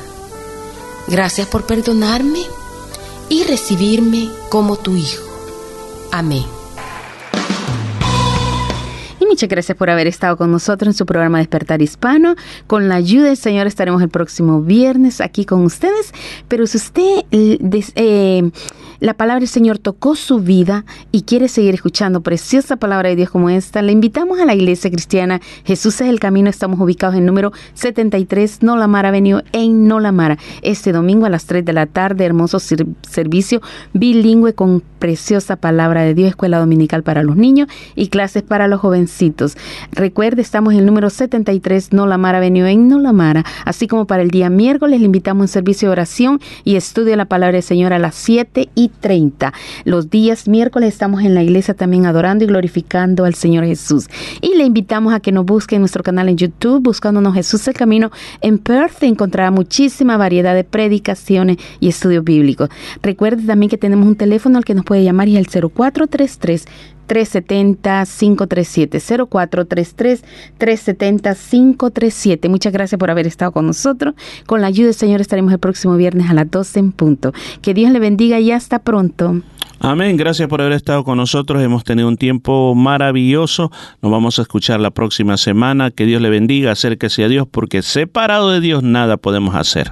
Gracias por perdonarme y recibirme como tu hijo. Amén. Y muchas gracias por haber estado con nosotros en su programa Despertar Hispano. Con la ayuda del Señor estaremos el próximo viernes aquí con ustedes. Pero si usted, eh, eh, la palabra del Señor tocó su vida y quiere seguir escuchando preciosa palabra de Dios como esta, le invitamos a la Iglesia Cristiana Jesús es el Camino. Estamos ubicados en número 73 Nolamara Avenue en Nolamara. Este domingo a las 3 de la tarde, hermoso servicio bilingüe con preciosa palabra de Dios, escuela dominical para los niños y clases para los jovencitos. Recuerde, estamos en el número 73 Nolamara Avenue en Nolamara, así como para el día miércoles le invitamos un servicio de oración y estudio de la palabra del Señor a las 7 y 30. Los días miércoles estamos en la iglesia también adorando y glorificando al Señor Jesús. Y le invitamos a que nos busque en nuestro canal en YouTube, buscándonos Jesús el Camino en Perth, encontrará muchísima variedad de predicaciones y estudios bíblicos. Recuerde también que tenemos un teléfono al que nos puede llamar y es el 0433 370-537, 0433-370-537. Muchas gracias por haber estado con nosotros. Con la ayuda del Señor estaremos el próximo viernes a las 12 en punto. Que Dios le bendiga y hasta pronto. Amén, gracias por haber estado con nosotros. Hemos tenido un tiempo maravilloso. Nos vamos a escuchar la próxima semana. Que Dios le bendiga, acérquese a Dios, porque separado de Dios nada podemos hacer.